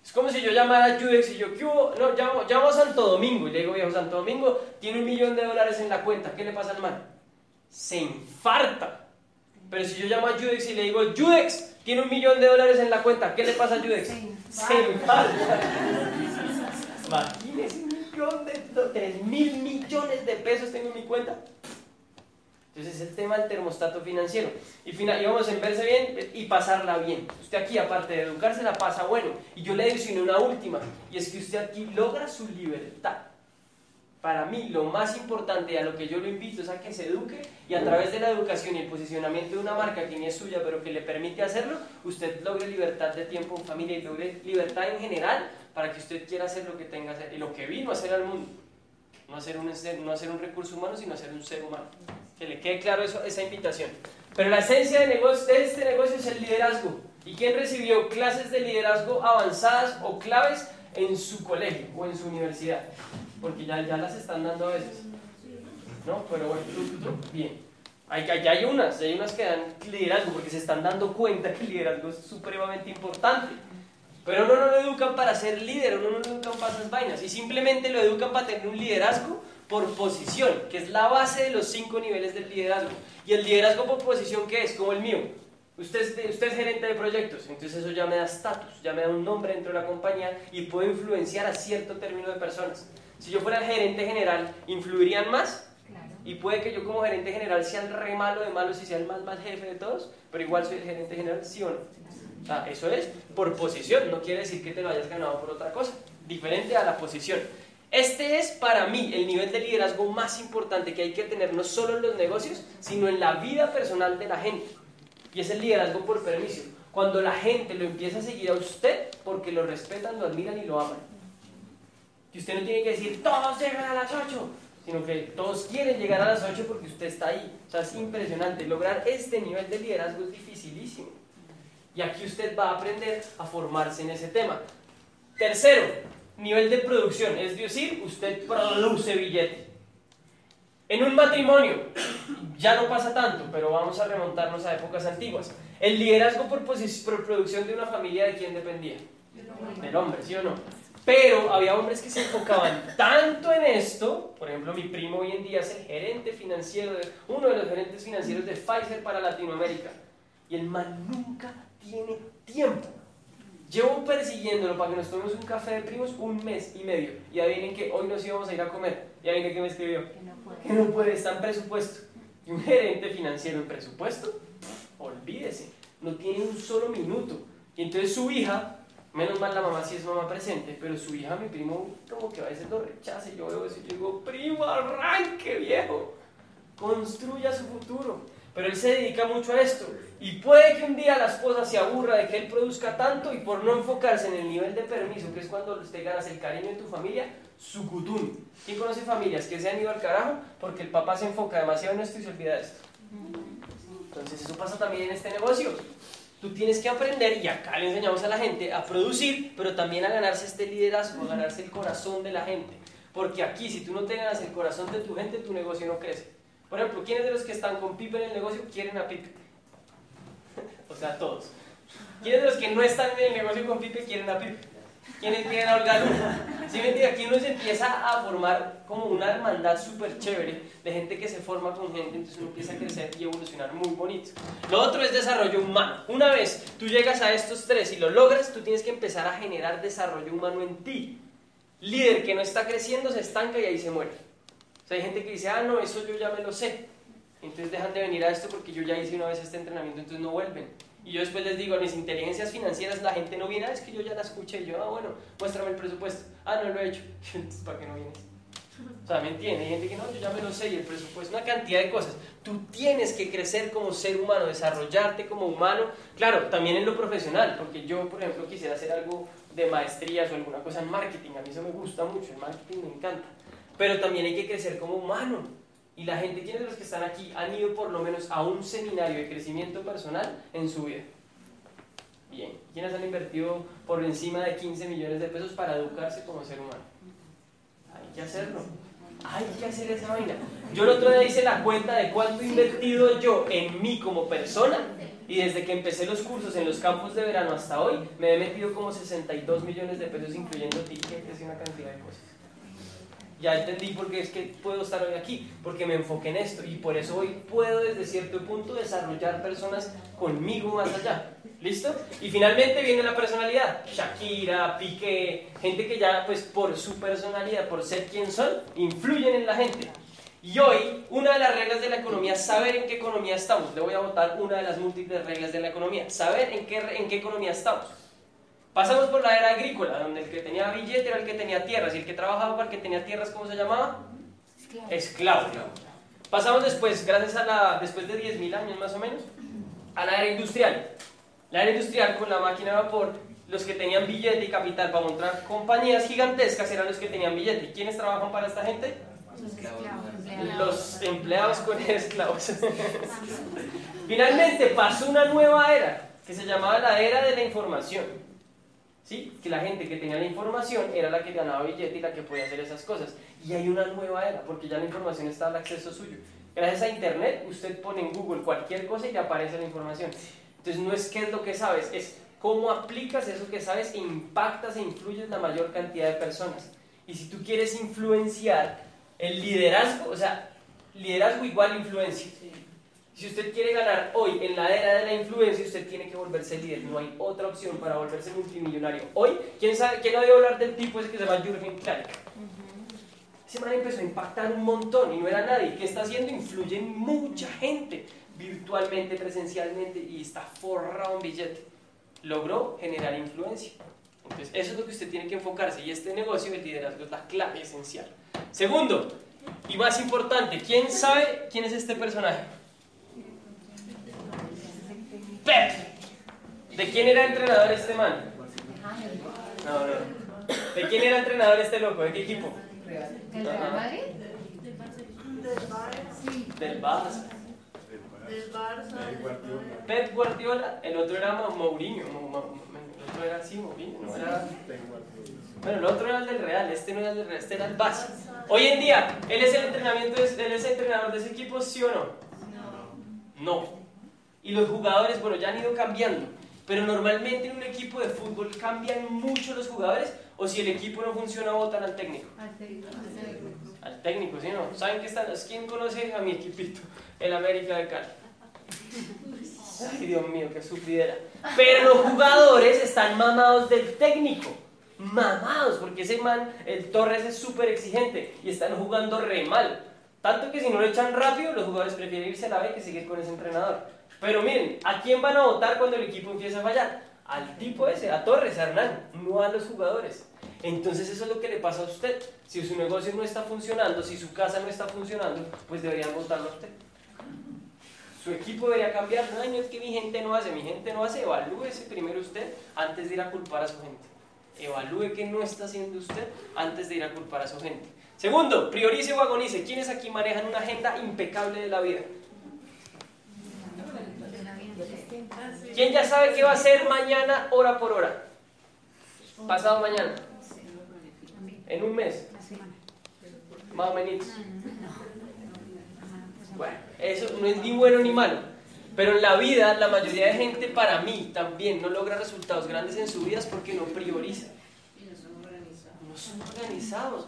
Es como si yo llamara a Judex y yo, ¿qué hubo? No, llamo, llamo a Santo Domingo y le digo, viejo, Santo Domingo tiene un millón de dólares en la cuenta, ¿qué le pasa al man? Se infarta. Pero si yo llamo a Judex y le digo, Judex tiene un millón de dólares en la cuenta, ¿qué le pasa a Judex? Se infarta. Imagínese un millón de, tres mil millones de pesos tengo en mi cuenta. Entonces es el tema del termostato financiero. Y, final, y vamos a verse bien y pasarla bien. Usted aquí, aparte de educarse, la pasa bueno. Y yo le digo una última, y es que usted aquí logra su libertad. Para mí, lo más importante a lo que yo lo invito es a que se eduque y a través de la educación y el posicionamiento de una marca que ni es suya, pero que le permite hacerlo, usted logre libertad de tiempo en familia y logre libertad en general para que usted quiera hacer lo que tenga hacer y lo que vino a hacer al mundo. No hacer un, no hacer un recurso humano, sino hacer un ser humano. Que le quede claro esa invitación. Pero la esencia de, negocio, de este negocio es el liderazgo. ¿Y quién recibió clases de liderazgo avanzadas o claves en su colegio o en su universidad? Porque ya, ya las están dando a veces. ¿No? Pero bueno, bien. Hay, hay unas, hay unas que dan liderazgo porque se están dando cuenta que el liderazgo es supremamente importante. Pero no, no lo educan para ser líder, no lo educan para esas vainas. Y simplemente lo educan para tener un liderazgo por posición, que es la base de los cinco niveles del liderazgo. Y el liderazgo por posición, ¿qué es? Como el mío. Usted es, usted es gerente de proyectos, entonces eso ya me da estatus, ya me da un nombre dentro de la compañía y puedo influenciar a cierto término de personas. Si yo fuera el gerente general, ¿influirían más? Y puede que yo como gerente general sea el re malo de malos y sea el más mal jefe de todos, pero igual soy el gerente general, ¿sí o no? Eso es por posición, no quiere decir que te lo hayas ganado por otra cosa, diferente a la posición. Este es para mí el nivel de liderazgo más importante que hay que tener no solo en los negocios, sino en la vida personal de la gente. Y es el liderazgo por permiso. Cuando la gente lo empieza a seguir a usted porque lo respetan, lo admiran y lo aman. Y usted no tiene que decir, todos llegan a las 8, sino que todos quieren llegar a las 8 porque usted está ahí. O sea, es impresionante. Lograr este nivel de liderazgo es dificilísimo. Y aquí usted va a aprender a formarse en ese tema. Tercero, nivel de producción, es decir, usted produce billete. En un matrimonio, ya no pasa tanto, pero vamos a remontarnos a épocas antiguas. El liderazgo por, por producción de una familia, ¿de quién dependía? Del hombre, ¿sí o no? Pero había hombres que se enfocaban tanto en esto, por ejemplo, mi primo hoy en día es el gerente financiero, de, uno de los gerentes financieros de Pfizer para Latinoamérica. Y el man nunca tiene tiempo. Llevo persiguiéndolo para que nos tomemos un café de primos un mes y medio. Y adivinen que hoy nos íbamos a ir a comer. Y adivinen que me escribió. Que no puede. Que no puede, está en presupuesto. Y un gerente financiero en presupuesto, olvídese, no tiene un solo minuto. Y entonces su hija, menos mal la mamá sí es mamá presente, pero su hija, mi primo, como que a veces lo rechaza. Y yo veo eso y yo digo, primo, arranque viejo, construya su futuro. Pero él se dedica mucho a esto. Y puede que un día la esposa se aburra de que él produzca tanto y por no enfocarse en el nivel de permiso, que es cuando te ganas el cariño de tu familia, su cutún. ¿Quién conoce familias que se han ido al carajo porque el papá se enfoca demasiado en esto y se olvida de esto? Entonces eso pasa también en este negocio. Tú tienes que aprender, y acá le enseñamos a la gente, a producir, pero también a ganarse este liderazgo, a ganarse el corazón de la gente. Porque aquí, si tú no te ganas el corazón de tu gente, tu negocio no crece. Por ejemplo, ¿quiénes de los que están con Pipe en el negocio quieren a Pipe? o sea, todos. ¿Quiénes de los que no están en el negocio con Pipe quieren a Pipe? ¿Quiénes quieren a Olga ¿Sí me? Aquí uno se empieza a formar como una hermandad súper chévere de gente que se forma con gente, entonces uno empieza a crecer y evolucionar muy bonito. Lo otro es desarrollo humano. Una vez tú llegas a estos tres y lo logras, tú tienes que empezar a generar desarrollo humano en ti. Líder que no está creciendo se estanca y ahí se muere hay gente que dice, ah, no, eso yo ya me lo sé. Entonces dejan de venir a esto porque yo ya hice una vez este entrenamiento, entonces no vuelven. Y yo después les digo, mis inteligencias financieras, la gente no viene, ah, es que yo ya la escuché. Y yo, ah, bueno, muéstrame el presupuesto. Ah, no lo he hecho. ¿Para qué no vienes? O sea, ¿me entiende? Hay gente que no, yo ya me lo sé y el presupuesto, una cantidad de cosas. Tú tienes que crecer como ser humano, desarrollarte como humano. Claro, también en lo profesional, porque yo, por ejemplo, quisiera hacer algo de maestrías o alguna cosa en marketing. A mí eso me gusta mucho, el marketing me encanta pero también hay que crecer como humano. Y la gente, ¿quiénes de los que están aquí han ido por lo menos a un seminario de crecimiento personal en su vida? Bien. ¿Quiénes han invertido por encima de 15 millones de pesos para educarse como ser humano? Hay que hacerlo. Hay que hacer esa vaina. Yo el otro día hice la cuenta de cuánto he invertido yo en mí como persona y desde que empecé los cursos en los campos de verano hasta hoy me he metido como 62 millones de pesos incluyendo tickets y una cantidad de cosas. Ya entendí por qué es que puedo estar hoy aquí, porque me enfoqué en esto y por eso hoy puedo desde cierto punto desarrollar personas conmigo más allá. ¿Listo? Y finalmente viene la personalidad. Shakira, Piqué, gente que ya, pues por su personalidad, por ser quien son, influyen en la gente. Y hoy, una de las reglas de la economía es saber en qué economía estamos. Le voy a votar una de las múltiples reglas de la economía. Saber en qué, en qué economía estamos. Pasamos por la era agrícola, donde el que tenía billete era el que tenía tierras, y el que trabajaba para el que tenía tierras, ¿cómo se llamaba? Esclavo. Pasamos después, gracias a la, después de 10.000 años más o menos, a la era industrial. La era industrial con la máquina de vapor, los que tenían billete y capital para montar compañías gigantescas eran los que tenían billete. ¿Y quiénes trabajan para esta gente? Los empleados con esclavos. Finalmente pasó una nueva era que se llamaba la era de la información. ¿Sí? Que la gente que tenía la información era la que ganaba billete y la que podía hacer esas cosas. Y hay una nueva era, porque ya la información está al acceso suyo. Gracias a Internet, usted pone en Google cualquier cosa y le aparece la información. Entonces no es qué es lo que sabes, es cómo aplicas eso que sabes e impactas e influyes la mayor cantidad de personas. Y si tú quieres influenciar el liderazgo, o sea, liderazgo igual influencia. Si usted quiere ganar hoy en la era de la influencia, usted tiene que volverse líder. No hay otra opción para volverse multimillonario. Hoy, ¿quién, sabe, quién ha oído hablar del tipo ese que se llama Jürgen Klarik? Ese man empezó a impactar un montón y no era nadie. ¿Qué está haciendo? Influye en mucha gente virtualmente, presencialmente y está forrado en billete. Logró generar influencia. Entonces, eso es lo que usted tiene que enfocarse y este negocio del liderazgo es la clave esencial. Segundo, y más importante, ¿quién sabe quién es este personaje? Pep. ¿De quién era entrenador este man? No, no. ¿De quién era entrenador este loco? ¿De qué equipo? ¿El Real Madrid? Del Barça. Del Barça. Pep Guardiola, el otro era Mourinho. El otro era así, Mourinho. No era... Bueno, el otro era el del Real, este no era el del Real, este era el Barça. Hoy en día, ¿él es el entrenamiento, él es el entrenador de ese equipo, sí o no? No. No. Y los jugadores, bueno, ya han ido cambiando. Pero normalmente en un equipo de fútbol cambian mucho los jugadores o si el equipo no funciona votan al técnico. Al técnico. Al técnico, ¿sí no? ¿Saben qué están? ¿Quién conoce a mi equipito? El América de Cali. Ay, Dios mío, qué sufridera. Pero los jugadores están mamados del técnico. Mamados, porque ese man, el Torres es súper exigente y están jugando re mal. Tanto que si no lo echan rápido, los jugadores prefieren irse a la B que seguir con ese entrenador. Pero miren, ¿a quién van a votar cuando el equipo empieza a fallar? Al tipo ese, a Torres, a Hernán, no a los jugadores. Entonces eso es lo que le pasa a usted. Si su negocio no está funcionando, si su casa no está funcionando, pues deberían votarlo a usted. Su equipo debería cambiar. No, no es que mi gente no hace, mi gente no hace. Evalúese primero usted antes de ir a culpar a su gente. Evalúe qué no está haciendo usted antes de ir a culpar a su gente. Segundo, priorice o agonice. ¿Quiénes aquí manejan una agenda impecable de la vida? ¿Quién ya sabe qué va a hacer mañana, hora por hora? Pasado mañana. En un mes. Más o menos. Bueno, eso no es ni bueno ni malo. Pero en la vida, la mayoría de gente, para mí, también no logra resultados grandes en su vida porque no prioriza. No son organizados.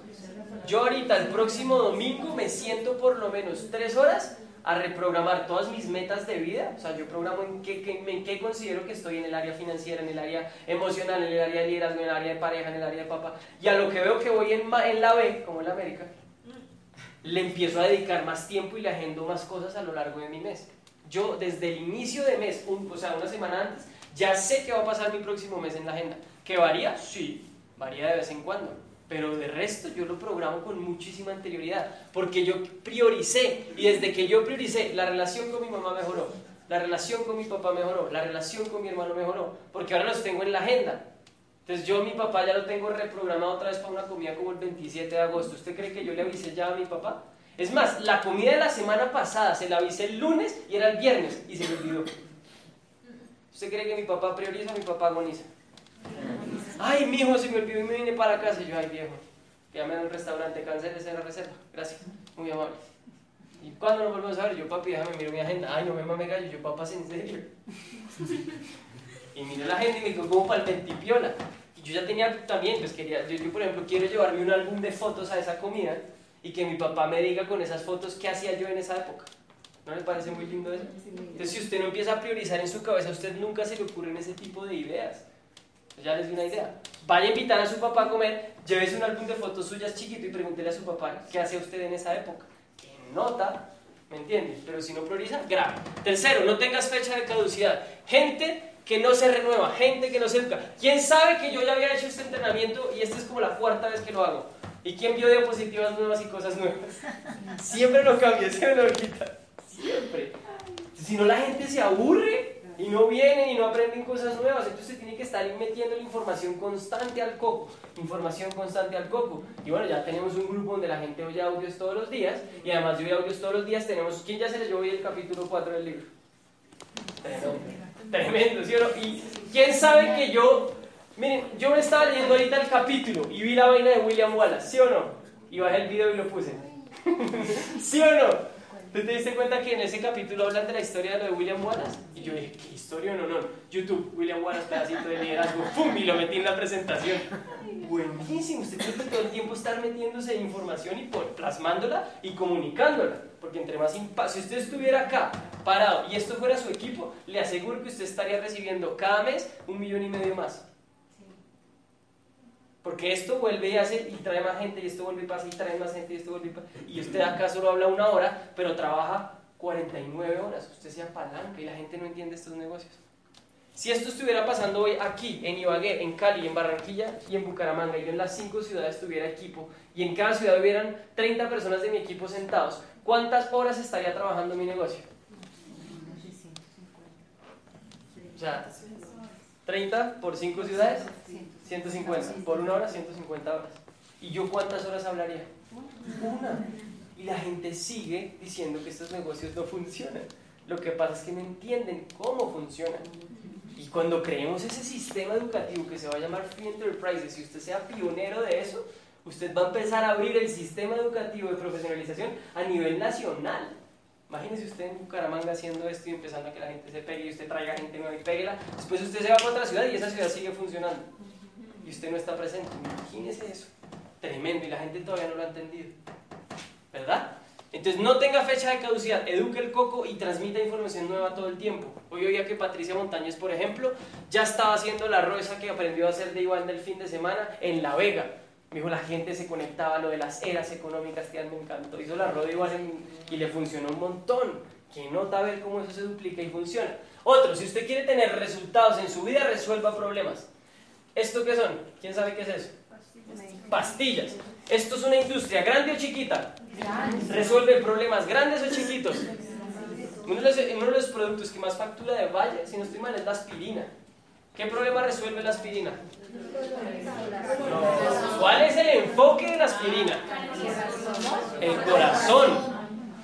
Yo ahorita, el próximo domingo, me siento por lo menos tres horas a reprogramar todas mis metas de vida. O sea, yo programo en qué, considero que estoy en el área financiera, en el área emocional, en el área de liderazgo, en el área de pareja, en el área de papá. Y a lo que veo que voy en, en la B, como en la América, le empiezo a dedicar más tiempo y le agendo más cosas a lo largo de mi mes. Yo desde el inicio de mes, un, o sea, una semana antes, ya sé qué va a pasar mi próximo mes en la agenda. ¿Que varía? Sí, varía de vez en cuando pero de resto yo lo programo con muchísima anterioridad, porque yo prioricé, y desde que yo prioricé, la relación con mi mamá mejoró, la relación con mi papá mejoró, la relación con mi hermano mejoró, porque ahora los tengo en la agenda. Entonces yo mi papá ya lo tengo reprogramado otra vez para una comida como el 27 de agosto. ¿Usted cree que yo le avisé ya a mi papá? Es más, la comida de la semana pasada se la avisé el lunes y era el viernes y se me olvidó. ¿Usted cree que mi papá prioriza o mi papá agoniza? Ay, mi hijo se me olvidó y me vine para casa. Y yo, ay, viejo, llame al restaurante, cancele esa reserva. Gracias, muy amable. ¿Y cuándo nos volvemos a ver? Yo, papi, déjame miro mi agenda. Ay, no me mame gallo. Yo, papá, ¿en serio? y miré la agenda y me dijo, como para el pentipiola. Y yo ya tenía también, pues quería, yo, yo, por ejemplo quiero llevarme un álbum de fotos a esa comida y que mi papá me diga con esas fotos qué hacía yo en esa época. ¿No le parece muy lindo eso? Entonces, si usted no empieza a priorizar en su cabeza, a usted nunca se le ocurren ese tipo de ideas. Ya les di una idea. Vaya a invitar a su papá a comer, llévese un álbum de fotos suyas chiquito y pregúntele a su papá qué hacía usted en esa época. Que nota, ¿me entiendes? Pero si no prioriza, grave. Tercero, no tengas fecha de caducidad. Gente que no se renueva, gente que no se educa. ¿Quién sabe que yo ya había hecho este entrenamiento y esta es como la cuarta vez que lo hago? ¿Y quién vio diapositivas nuevas y cosas nuevas? Siempre lo cambia, siempre lo quita. Siempre. Si no, la gente se aburre y no vienen y no aprenden cosas nuevas. Entonces se tiene que estar metiendo la información constante al coco. Información constante al coco. Y bueno, ya tenemos un grupo donde la gente oye audios todos los días. Y además de oír audios todos los días, tenemos. ¿Quién ya se leyó hoy el capítulo 4 del libro? Tremendo, tremendo, ¿sí o no? Y quién sabe que yo. Miren, yo me estaba leyendo ahorita el capítulo y vi la vaina de William Wallace, ¿sí o no? Y bajé el video y lo puse. ¿Sí o no? ¿Tú te diste cuenta que en ese capítulo hablan de la historia de lo de William Wallace? Y yo dije, ¿qué historia? No, no. YouTube, William Wallace, pedacito de liderazgo, ¡pum! Y lo metí en la presentación. Buenísimo. Usted tiene que todo el tiempo estar metiéndose en información y plasmándola y comunicándola. Porque entre más Si usted estuviera acá, parado, y esto fuera su equipo, le aseguro que usted estaría recibiendo cada mes un millón y medio más. Porque esto vuelve y hace y trae más gente, y esto vuelve y pasa y trae más gente, y esto vuelve y pasa. Y usted acá solo habla una hora, pero trabaja 49 horas. Usted se apalanca y la gente no entiende estos negocios. Si esto estuviera pasando hoy aquí, en Ibagué, en Cali, en Barranquilla y en Bucaramanga, y yo en las cinco ciudades tuviera equipo, y en cada ciudad hubieran 30 personas de mi equipo sentados, ¿cuántas horas estaría trabajando mi negocio? O sea, 30 por 5 ciudades, 150. Por una hora, 150 horas. ¿Y yo cuántas horas hablaría? Una. Y la gente sigue diciendo que estos negocios no funcionan. Lo que pasa es que no entienden cómo funcionan. Y cuando creemos ese sistema educativo que se va a llamar Free Enterprises, si usted sea pionero de eso, usted va a empezar a abrir el sistema educativo de profesionalización a nivel nacional. Imagínese usted en Bucaramanga haciendo esto y empezando a que la gente se pegue y usted traiga gente nueva y péguela. Después usted se va a otra ciudad y esa ciudad sigue funcionando. Y usted no está presente. Imagínese eso. Tremendo. Y la gente todavía no lo ha entendido. ¿Verdad? Entonces no tenga fecha de caducidad, eduque el coco y transmita información nueva todo el tiempo. Hoy oía que Patricia Montañez, por ejemplo, ya estaba haciendo la rueda que aprendió a hacer de Iván del fin de semana en La Vega. Me dijo, la gente se conectaba a lo de las eras económicas, que me encantó. Hizo la rueda igual y le funcionó un montón. Que nota ver cómo eso se duplica y funciona. Otro, si usted quiere tener resultados en su vida, resuelva problemas. ¿Esto qué son? ¿Quién sabe qué es eso? Pastillas. ¿Esto es una industria grande o chiquita? Resuelve problemas grandes o chiquitos. Uno de, los, uno de los productos que más factura de Valle, si no estoy mal, es la aspirina. ¿Qué problema resuelve la aspirina? ¿Cuál es el enfoque de la aspirina? El corazón.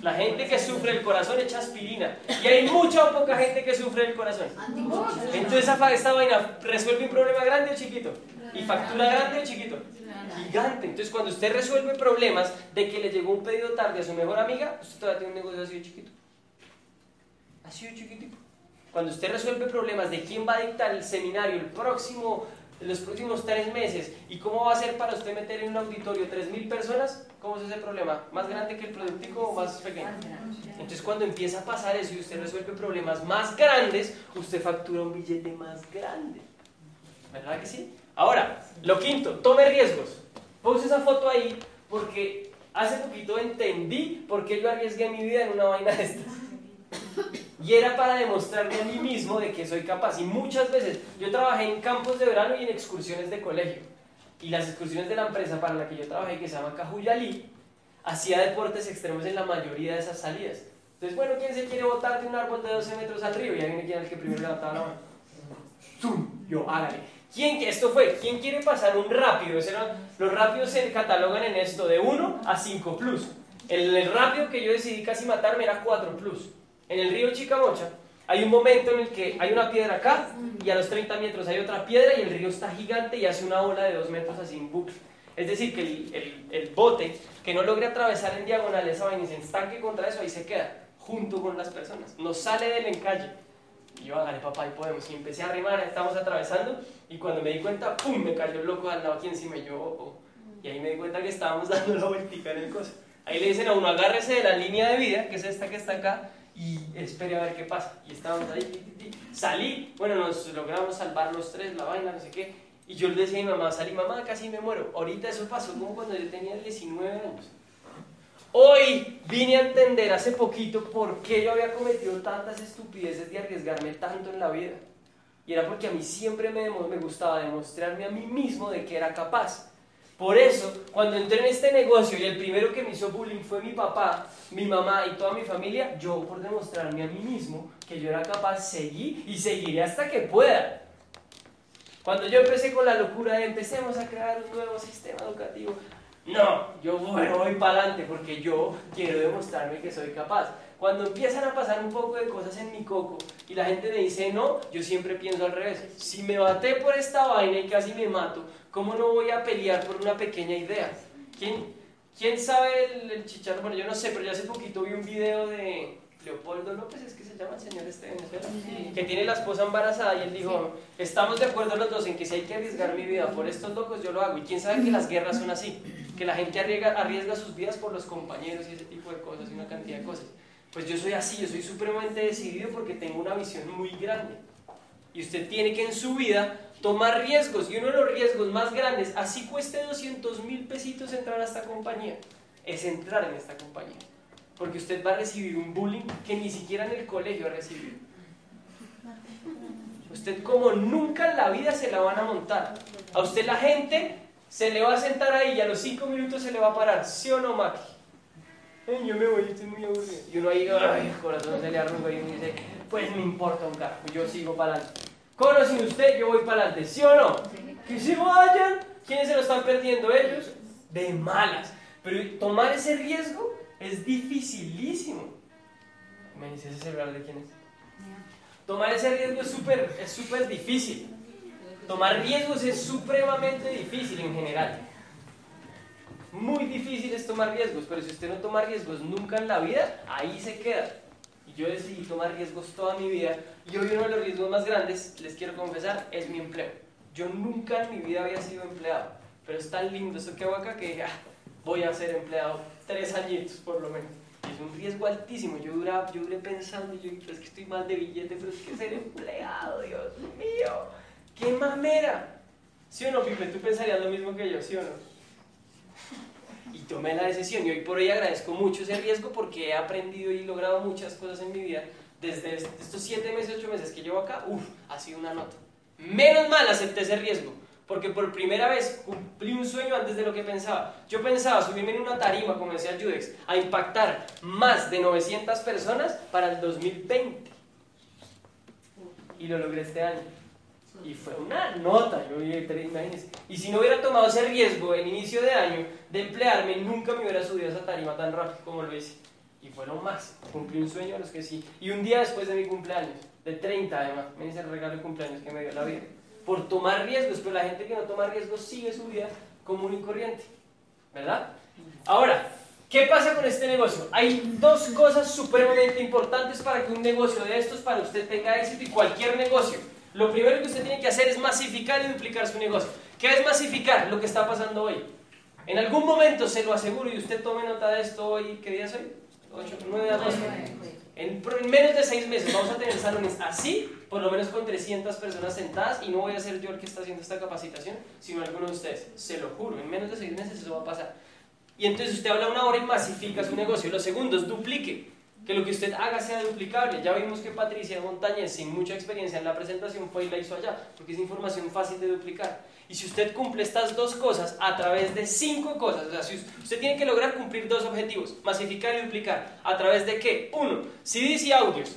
La gente que sufre el corazón echa aspirina. Y hay mucha o poca gente que sufre el corazón. Entonces esta, vaina resuelve un problema grande o chiquito. Y factura grande o chiquito. Gigante. Entonces cuando usted resuelve problemas de que le llegó un pedido tarde a su mejor amiga, usted todavía tiene un negocio así de chiquito. Así de chiquitito. Cuando usted resuelve problemas de quién va a dictar el seminario el próximo los próximos tres meses y cómo va a ser para usted meter en un auditorio 3.000 personas, ¿cómo es ese problema? ¿Más grande que el productivo o más pequeño? Entonces cuando empieza a pasar eso y usted resuelve problemas más grandes, usted factura un billete más grande. ¿Verdad que sí? Ahora, lo quinto, tome riesgos. Puse esa foto ahí porque hace poquito entendí por qué yo arriesgué mi vida en una vaina de estas. Y era para demostrarme a mí mismo de que soy capaz. Y muchas veces yo trabajé en campos de verano y en excursiones de colegio. Y las excursiones de la empresa para la que yo trabajé, que se llama Cajuyalí, hacía deportes extremos en la mayoría de esas salidas. Entonces, bueno, ¿quién se quiere botar de un árbol de 12 metros al río? Y ahí viene el que primero levantaba la mano. ¡Zum! Yo, hágale. ¿Quién, esto fue, ¿quién quiere pasar un rápido? los rápidos se catalogan en esto de 1 a 5 plus. El, el rápido que yo decidí casi matarme era 4 plus en el río Chicamocha, Hay un momento en el que hay una piedra acá y a los 30 metros hay otra piedra y el río está gigante y hace una ola de 2 metros así en bucle. Es decir, que el, el- el bote que no logre atravesar en diagonal esa vaina y se estanque contra eso, ahí se queda, junto con las personas. No sale del encalle. Y yo, hágale papá, y podemos. Y empecé a remar, estamos atravesando, y cuando me di cuenta, ¡pum! Me cayó el loco al lado aquí encima y yo, oh, oh. Y ahí me di cuenta que estábamos dando la vueltica en el coso. Ahí le dicen a uno, agárrese de la línea de vida, que es esta que está acá, y espere a ver qué pasa. Y estábamos ahí, salí, bueno, nos logramos salvar los tres, la vaina, no sé qué. Y yo le decía a mi mamá, salí, mamá, casi me muero. Ahorita eso pasó como cuando yo tenía 19 años. Hoy vine a entender hace poquito por qué yo había cometido tantas estupideces de arriesgarme tanto en la vida. Y era porque a mí siempre me, me gustaba demostrarme a mí mismo de que era capaz. Por eso, cuando entré en este negocio y el primero que me hizo bullying fue mi papá, mi mamá y toda mi familia, yo por demostrarme a mí mismo que yo era capaz, seguí y seguiré hasta que pueda. Cuando yo empecé con la locura de empecemos a crear un nuevo sistema educativo, no, yo voy, voy para adelante porque yo quiero demostrarme que soy capaz. Cuando empiezan a pasar un poco de cosas en mi coco y la gente me dice no, yo siempre pienso al revés. Si me baté por esta vaina y casi me mato, ¿cómo no voy a pelear por una pequeña idea? ¿Quién, quién sabe el, el chicharro? Bueno, yo no sé, pero yo hace poquito vi un video de Leopoldo López, es que se llama el señor este de Venezuela, que tiene la esposa embarazada y él dijo, estamos de acuerdo los dos en que si hay que arriesgar mi vida por estos locos, yo lo hago. Y quién sabe que las guerras son así, que la gente arriesga, arriesga sus vidas por los compañeros y ese tipo de cosas y una cantidad de cosas. Pues yo soy así, yo soy supremamente decidido porque tengo una visión muy grande. Y usted tiene que en su vida tomar riesgos. Y uno de los riesgos más grandes, así cueste 200 mil pesitos entrar a esta compañía, es entrar en esta compañía. Porque usted va a recibir un bullying que ni siquiera en el colegio ha recibido. Usted como nunca en la vida se la van a montar. A usted la gente se le va a sentar ahí y a los cinco minutos se le va a parar. ¿Sí o no, Maki? Ay, yo me voy, estoy muy aburrido. Y uno ahí, ay, el corazón se le arruga y uno dice, pues me importa un carajo, yo sigo para adelante. Con o sin usted, yo voy para adelante, ¿sí o no? Que se vayan. ¿Quiénes se lo están perdiendo ellos? De malas. Pero tomar ese riesgo es dificilísimo. Me dice ese celular de quién es. Tomar ese riesgo es súper es súper difícil. Tomar riesgos es supremamente difícil en general. Muy difícil es tomar riesgos, pero si usted no toma riesgos nunca en la vida, ahí se queda. Yo decidí tomar riesgos toda mi vida. Y hoy uno de los riesgos más grandes, les quiero confesar, es mi empleo. Yo nunca en mi vida había sido empleado. Pero es tan lindo esto que hago acá que dije, "Ah, voy a ser empleado tres añitos por lo menos. Y es un riesgo altísimo. Yo, duraba, yo duré pensando, yo dije, "Pero es que estoy mal de billete, pero es que ser empleado, Dios mío. ¡Qué mamera! ¿Sí o no, Pipe? ¿Tú pensarías lo mismo que yo, sí o no? Y tomé la decisión y hoy por hoy agradezco mucho ese riesgo porque he aprendido y logrado muchas cosas en mi vida. Desde est- estos siete meses, ocho meses que llevo acá, uff, ha sido una nota. Menos mal acepté ese riesgo, porque por primera vez cumplí un sueño antes de lo que pensaba. Yo pensaba subirme en una tarima, como decía Judex, a impactar más de 900 personas para el 2020. Y lo logré este año. Y fue una nota, yo imagínense. Y si no hubiera tomado ese riesgo en inicio de año de emplearme, nunca me hubiera subido a esa tarima tan rápido como lo hice. Y fue lo más. Cumplí un sueño a los que sí. Y un día después de mi cumpleaños, de 30 además, me hice el regalo de cumpleaños que me dio la vida. Por tomar riesgos, pero la gente que no toma riesgos sigue su vida común y corriente. ¿Verdad? Ahora, ¿qué pasa con este negocio? Hay dos cosas supremamente importantes para que un negocio de estos para usted tenga éxito y cualquier negocio. Lo primero que usted tiene que hacer es masificar y duplicar su negocio. ¿Qué es masificar? Lo que está pasando hoy. En algún momento, se lo aseguro, y usted tome nota de esto hoy, ¿qué día es hoy? 8, 9 de agosto. En menos de 6 meses vamos a tener salones así, por lo menos con 300 personas sentadas, y no voy a ser yo el que está haciendo esta capacitación, sino alguno de ustedes. Se lo juro, en menos de 6 meses eso va a pasar. Y entonces usted habla una hora y masifica su negocio. Lo segundo es duplique. Que lo que usted haga sea duplicable. Ya vimos que Patricia Montañez, sin mucha experiencia en la presentación, fue y la hizo allá, porque es información fácil de duplicar. Y si usted cumple estas dos cosas a través de cinco cosas, o sea, si usted tiene que lograr cumplir dos objetivos, masificar y duplicar, ¿a través de qué? Uno, CDs y audios.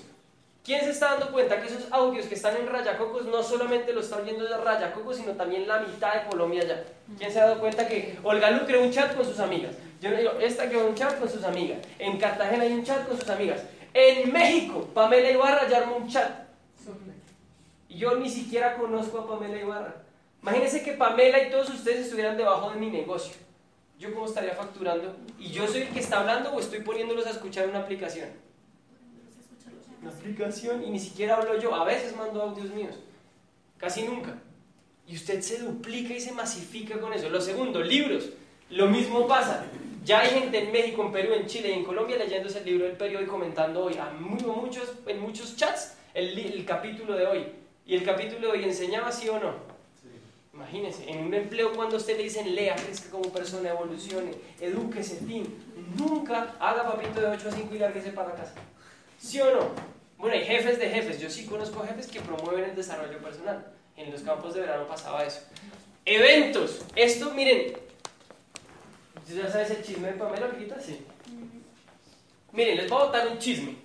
¿Quién se está dando cuenta que esos audios que están en Rayacocos no solamente lo está oyendo de Rayacocos, sino también la mitad de Colombia ya? ¿Quién se ha dado cuenta que Olga Lu creó un chat con sus amigas? Yo le digo, esta creó un chat con sus amigas. En Cartagena hay un chat con sus amigas. En México, Pamela Ibarra ya armó un chat. Y yo ni siquiera conozco a Pamela Ibarra. Imagínense que Pamela y todos ustedes estuvieran debajo de mi negocio. ¿Yo cómo estaría facturando? ¿Y yo soy el que está hablando o estoy poniéndolos a escuchar una aplicación? Una aplicación y ni siquiera hablo yo. A veces mando audios míos. Casi nunca. Y usted se duplica y se masifica con eso. Lo segundo, libros. Lo mismo pasa. Ya hay gente en México, en Perú, en Chile y en Colombia leyéndose el libro del periodo y comentando hoy a muy- muchos, en muchos chats el, el capítulo de hoy. Y el capítulo de hoy enseñaba sí o no. Imagínense, en un empleo cuando a usted le dicen lea, crezca como persona, evolucione, edúquese, fin. Nunca haga papito de 8 a 5 y lárguese para casa. ¿Sí o no? Bueno, hay jefes de jefes. Yo sí conozco jefes que promueven el desarrollo personal. En los campos de verano pasaba eso. Eventos. Esto, miren. ¿Ya sabes el chisme de Pamela ahorita? Sí. Miren, les voy a botar un chisme.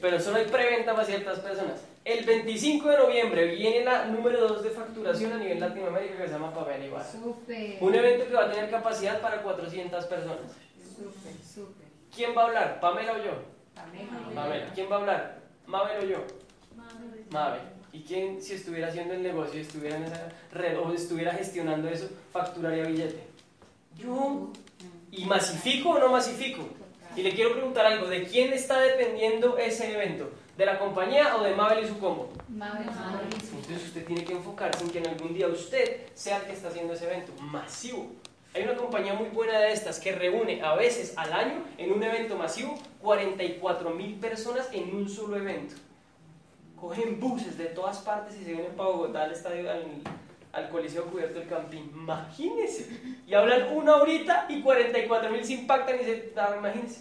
Pero solo hay preventa para ciertas personas. El 25 de noviembre viene la número 2 de facturación a nivel Latinoamérica que se llama Pamela Ibarra. Súper. Un evento que va a tener capacidad para 400 personas. Súper, súper. ¿Quién va a hablar? ¿Pamela o yo? Pamela. Pamela. ¿Quién va a hablar? ¿Mabel o yo? Mabel. ¿Y quién, si estuviera haciendo el negocio, estuviera en esa red o estuviera gestionando eso, facturaría billete? Yo. ¿Y masifico o no masifico? Y le quiero preguntar algo, ¿de quién está dependiendo ese evento? ¿De la compañía o de Mabel y su combo? Mabel. Entonces usted tiene que enfocarse en que en algún día usted sea el que está haciendo ese evento masivo. Hay una compañía muy buena de estas que reúne a veces al año en un evento masivo 44 mil personas en un solo evento. Cogen buses de todas partes y se vienen para Bogotá al estadio, al, al Coliseo Cubierto del Campín. Imagínense. Y hablan una horita y 44 mil se impactan y se... ah, imagínense.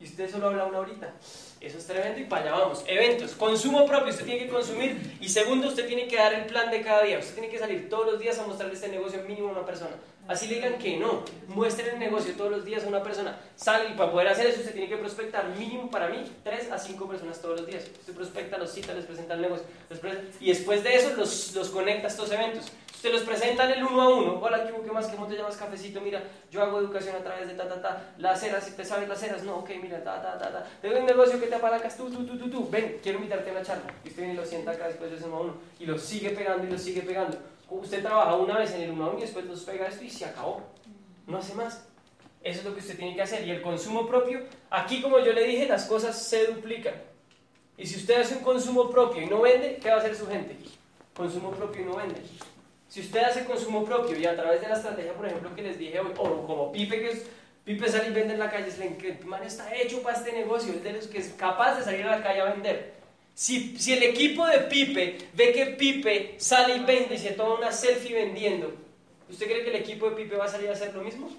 Y usted solo habla una horita. Eso es tremendo y para allá vamos. Eventos, consumo propio, usted tiene que consumir. Y segundo, usted tiene que dar el plan de cada día. Usted tiene que salir todos los días a mostrarle este negocio mínimo a una persona. Así le digan que no. Muestren el negocio todos los días a una persona. Sale y para poder hacer eso usted tiene que prospectar mínimo para mí 3 a 5 personas todos los días. Usted prospecta, los cita, les presenta el negocio. presenta- y después de eso los, los conecta a estos eventos. Usted los presenta en el uno a uno. Hola, ¿qué, qué más? ¿Cómo te llamas? Cafecito. Mira, yo hago educación a través de ta, ta, ta. Las ceras, te sabes las ceras. No, ok, mira, ta, ta, ta, ta. Tengo un negocio que te apalancas tú, tú, tú, tú, tú. Ven, quiero invitarte a una charla. Y usted viene y lo sienta acá después de ese uno a uno. Y lo sigue pegando y lo sigue pegando. Usted trabaja una vez en el uno a uno y después los pega esto y se acabó. No hace más. Eso es lo que usted tiene que hacer. Y el consumo propio, aquí como yo le dije, las cosas se duplican. Y si usted hace un consumo propio y no vende, ¿qué va a hacer su gente? Consumo propio y no vende. Si usted hace consumo propio y a través de la estrategia, por ejemplo, que les dije hoy, o como Pipe, que es, Pipe sale y vende en la calle, es el man está hecho para este negocio, es de los que es capaz de salir a la calle a vender. Si, si el equipo de Pipe ve que Pipe sale y vende y se toma una selfie vendiendo, ¿usted cree que el equipo de Pipe va a salir a hacer lo mismo?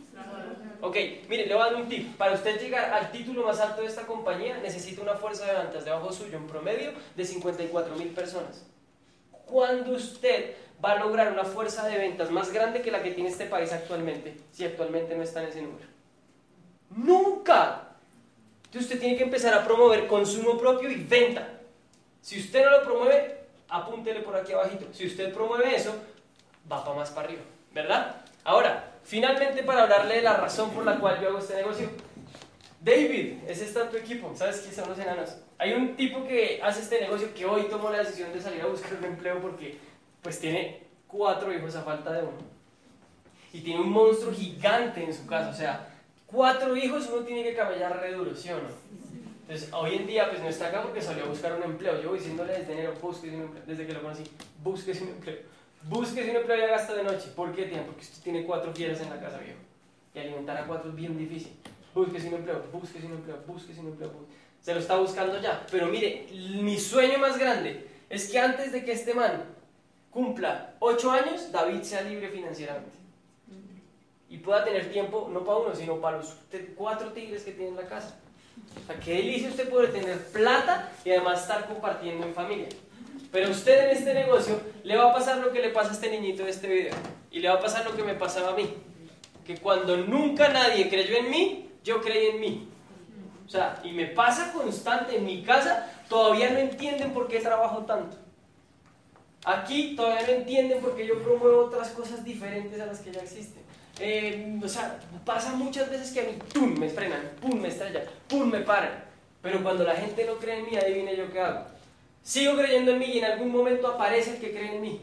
Ok, mire, le voy a dar un tip. Para usted llegar al título más alto de esta compañía, necesita una fuerza de ventas debajo suyo en promedio de 54 mil personas. ¿Cuándo usted va a lograr una fuerza de ventas más grande que la que tiene este país actualmente, si actualmente no está en ese número? Nunca. Entonces usted tiene que empezar a promover consumo propio y venta. Si usted no lo promueve, apúntele por aquí abajito. Si usted promueve eso, va para más para arriba, ¿verdad? Ahora, finalmente para hablarle de la razón por la cual yo hago este negocio, David, ese está tu equipo, ¿sabes quiénes son los enanos? Hay un tipo que hace este negocio que hoy tomó la decisión de salir a buscar un empleo porque pues tiene cuatro hijos a falta de uno. Y tiene un monstruo gigante en su casa, o sea, cuatro hijos uno tiene que camellar re duro, ¿sí o no? Entonces, hoy en día pues no está acá porque salió a buscar un empleo. Yo diciéndole desde enero, búsquese un empleo, desde que lo conocí, búsquese un empleo. Búsquese un empleo y haga de noche. ¿Por qué tiene? Porque usted tiene cuatro fieras en la casa, viejo. Y alimentar a cuatro es bien difícil. Búsquese un empleo, búsquese un empleo, búsquese un empleo. Se lo está buscando ya. Pero mire, mi sueño más grande es que antes de que este man cumpla ocho años, David sea libre financieramente. Y pueda tener tiempo, no para uno, sino para los cuatro tigres que tiene en la casa. O sea, qué delicia usted poder tener plata y además estar compartiendo en familia. Pero usted en este negocio le va a pasar lo que le pasa a este niñito de este video. Y le va a pasar lo que me pasaba a mí. Que cuando nunca nadie creyó en mí, yo creí en mí. O sea, y me pasa constante en mi casa, todavía no entienden por qué trabajo tanto. Aquí todavía no entienden por qué yo promuevo otras cosas diferentes a las que ya existen. Eh, o sea, pasa muchas veces que a mí, ¡pum!, me frenan, ¡pum!, me estrellan, ¡pum!, me paran. Pero cuando la gente no cree en mí, adivine yo qué hago. Sigo creyendo en mí y en algún momento aparece el que cree en mí.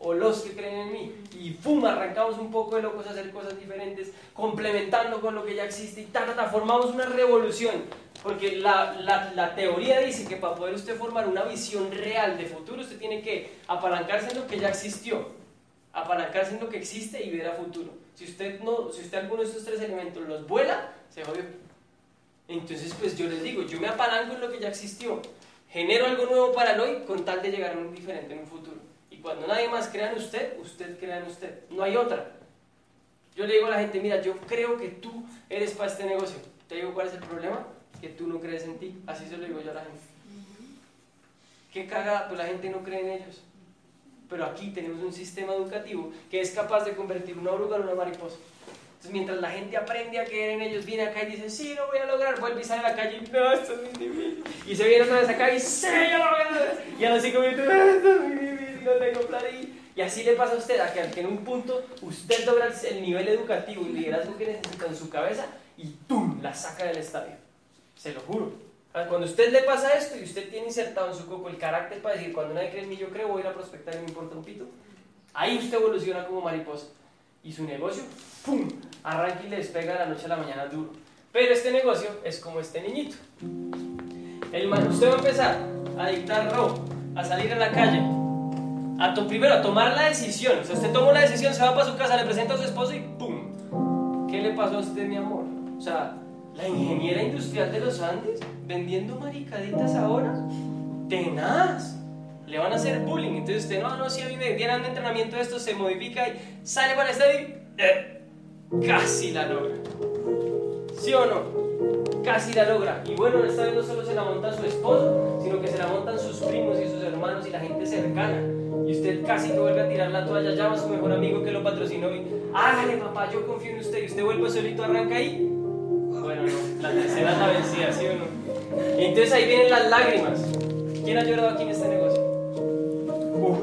O los que creen en mí. Y pum, arrancamos un poco de locos a hacer cosas diferentes, complementando con lo que ya existe y ta, formamos una revolución. Porque la, la, la teoría dice que para poder usted formar una visión real de futuro, usted tiene que apalancarse en lo que ya existió. Apalancarse en lo que existe y ver a futuro. Si usted, no, si usted alguno de estos tres elementos los vuela, se jodió. Entonces, pues yo les digo, yo me apalanco en lo que ya existió, genero algo nuevo para hoy con tal de llegar a un diferente en un futuro. Y cuando nadie más crea en usted, usted crea en usted. No hay otra. Yo le digo a la gente, mira, yo creo que tú eres para este negocio. Te digo cuál es el problema, que tú no crees en ti. Así se lo digo yo a la gente. ¿Qué caga? Pues la gente no cree en ellos. Pero aquí tenemos un sistema educativo que es capaz de convertir una oruga en una mariposa. Entonces, mientras la gente aprende a creer en ellos, viene acá y dice, sí, lo voy a lograr, vuelve y sale a la calle y, no, esto es muy difícil. Y se viene otra vez acá y, sí, yo lo voy a lograr. Y a los cinco minutos, "Ah, esto es muy difícil, no tengo y... Y así le pasa a usted, a que, en un punto usted logra el- el nivel educativo y liderazgo que necesita en su cabeza y ¡tum! la saca del estadio. Se lo juro. Cuando a usted le pasa esto y usted tiene insertado en su coco el carácter para decir, cuando nadie cree en mí, yo creo, voy a ir a prospectar y me importa un pito, ahí usted evoluciona como mariposa. Y su negocio, ¡pum! arranca y le despega de la noche a la mañana duro. Pero este negocio es como este niñito. El man- usted va a empezar a dictar robo, a salir a la calle, a to- primero a tomar la decisión. O sea, usted toma una decisión, se va para su casa, le presenta a su esposo y ¡pum! ¿Qué le pasó a usted, mi amor? O sea, la ingeniera industrial de los Andes vendiendo maricaditas ahora, tenaz. Le van a hacer bullying. Entonces usted, no, no, si a mí me dieran un entrenamiento de esto, se modifica y sale para el estadio y eh, casi la logra. ¿Sí o no? Casi la logra. Y bueno, esta vez no solo se la monta su esposo, sino que se la montan sus primos y sus hermanos y la gente cercana. Y usted casi que vuelve a tirar la toalla, llama a su mejor amigo que lo patrocinó y hágale papá, yo confío en usted. Y usted vuelve solito, arranca ahí. Bueno, no, la tercera es la vencida, ¿sí o no? Y entonces ahí vienen las lágrimas. ¿Quién ha llorado aquí en este negocio? Uf,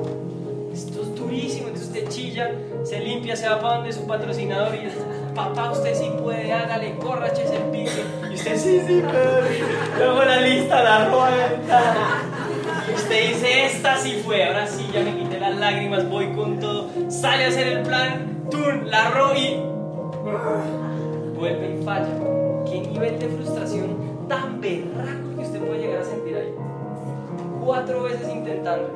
esto es durísimo. Entonces usted chilla, se limpia, se va para donde su patrocinador y papá, usted sí puede, hágale, corra, échese el pique. Y usted sí, sí puede. Luego la lista, la rueda. Usted dice, esta sí fue, ahora sí, ya me quité las lágrimas, voy con todo. Sale a hacer el plan, ¡tun! La ro y vuelve y falla. ¿Qué nivel de frustración tan berraco que usted puede llegar a sentir ahí? Cuatro veces intentándolo.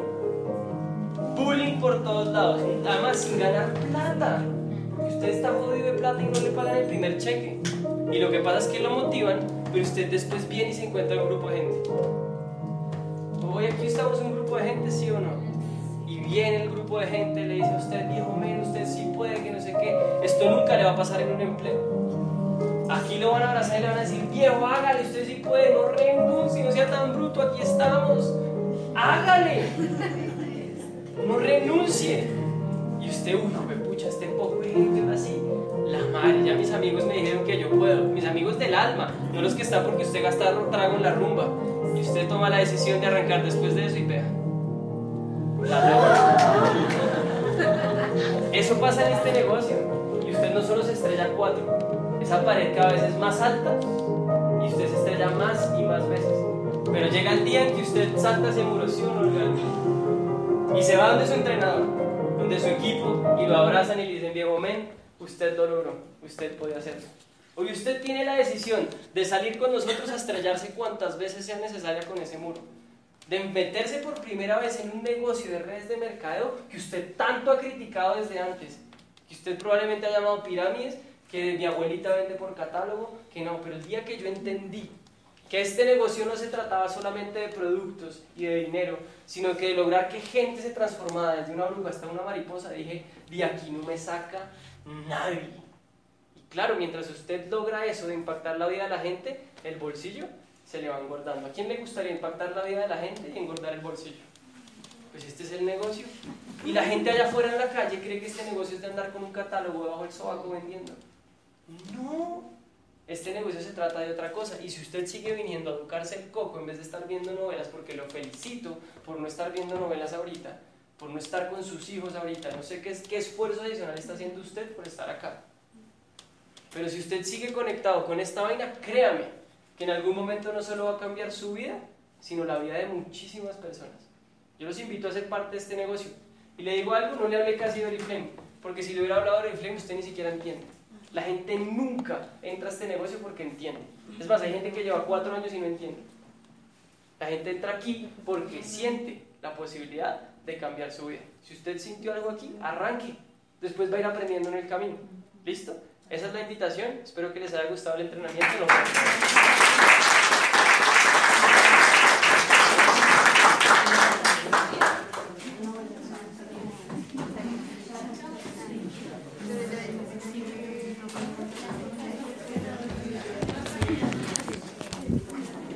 Bullying por todos lados, además sin ganar plata. Porque usted está jodido de plata y no le pagan el primer cheque. Y lo que pasa es que lo motivan, pero usted después viene y se encuentra un grupo de gente. Hoy aquí estamos un grupo de gente, ¿sí o no? Y viene el grupo de gente, le dice a usted, viejo men, usted sí puede, que no sé qué. Esto nunca le va a pasar en un empleo. Aquí lo van a abrazar y le van a decir, viejo, hágale, usted sí puede, no renuncie, no sea tan bruto, aquí estamos. Hágale. No renuncie. Y usted, uy, me pucha, este poco gente ahora sí. La madre, ya mis amigos me dijeron que yo puedo. Mis amigos del alma, no los que están porque usted gasta trago en la rumba. Y usted toma la decisión de arrancar después de eso y vea. Eso pasa en este negocio. Y usted no solo se estrella cuatro, esa pared cada vez es más alta y usted se estrella más y más veces. Pero llega el día en que usted salta ese muro. Y se va donde su entrenador, donde su equipo, y lo abrazan y le dicen, viejo men, usted lo logró, usted puede hacerlo. Hoy usted tiene la decisión de salir con nosotros a estrellarse cuantas veces sea necesaria con ese muro. De meterse por primera vez en un negocio de redes de mercadeo que usted tanto ha criticado desde antes. Que usted probablemente ha llamado pirámides, que mi abuelita vende por catálogo, que no, pero el día que yo entendí que este negocio no se trataba solamente de productos y de dinero, sino que de lograr que gente se transformara desde una oruga hasta una mariposa, dije, de aquí no me saca nadie. Claro, mientras usted logra eso de impactar la vida de la gente, el bolsillo se le va engordando. ¿A quién le gustaría impactar la vida de la gente y engordar el bolsillo? Pues este es el negocio. Y la gente allá afuera en la calle cree que este negocio es de andar con un catálogo debajo del sobaco vendiendo. No. Este negocio se trata de otra cosa. Y si usted sigue viniendo a educarse el coco en vez de estar viendo novelas, porque lo felicito por no estar viendo novelas ahorita, por no estar con sus hijos ahorita, no sé qué, qué esfuerzo adicional está haciendo usted por estar acá. Pero si usted sigue conectado con esta vaina, créame que en algún momento no solo va a cambiar su vida, sino la vida de muchísimas personas. Yo los invito a ser parte de este negocio. Y le digo algo, no le hablé casi de Oriflame, porque si le hubiera hablado de Oriflame usted ni siquiera entiende. La gente nunca entra a este negocio porque entiende. Es más, hay gente que lleva cuatro años y no entiende. La gente entra aquí porque siente la posibilidad de cambiar su vida. Si usted sintió algo aquí, arranque. Después va a ir aprendiendo en el camino. ¿Listo? Esa es la invitación. Espero que les haya gustado el entrenamiento.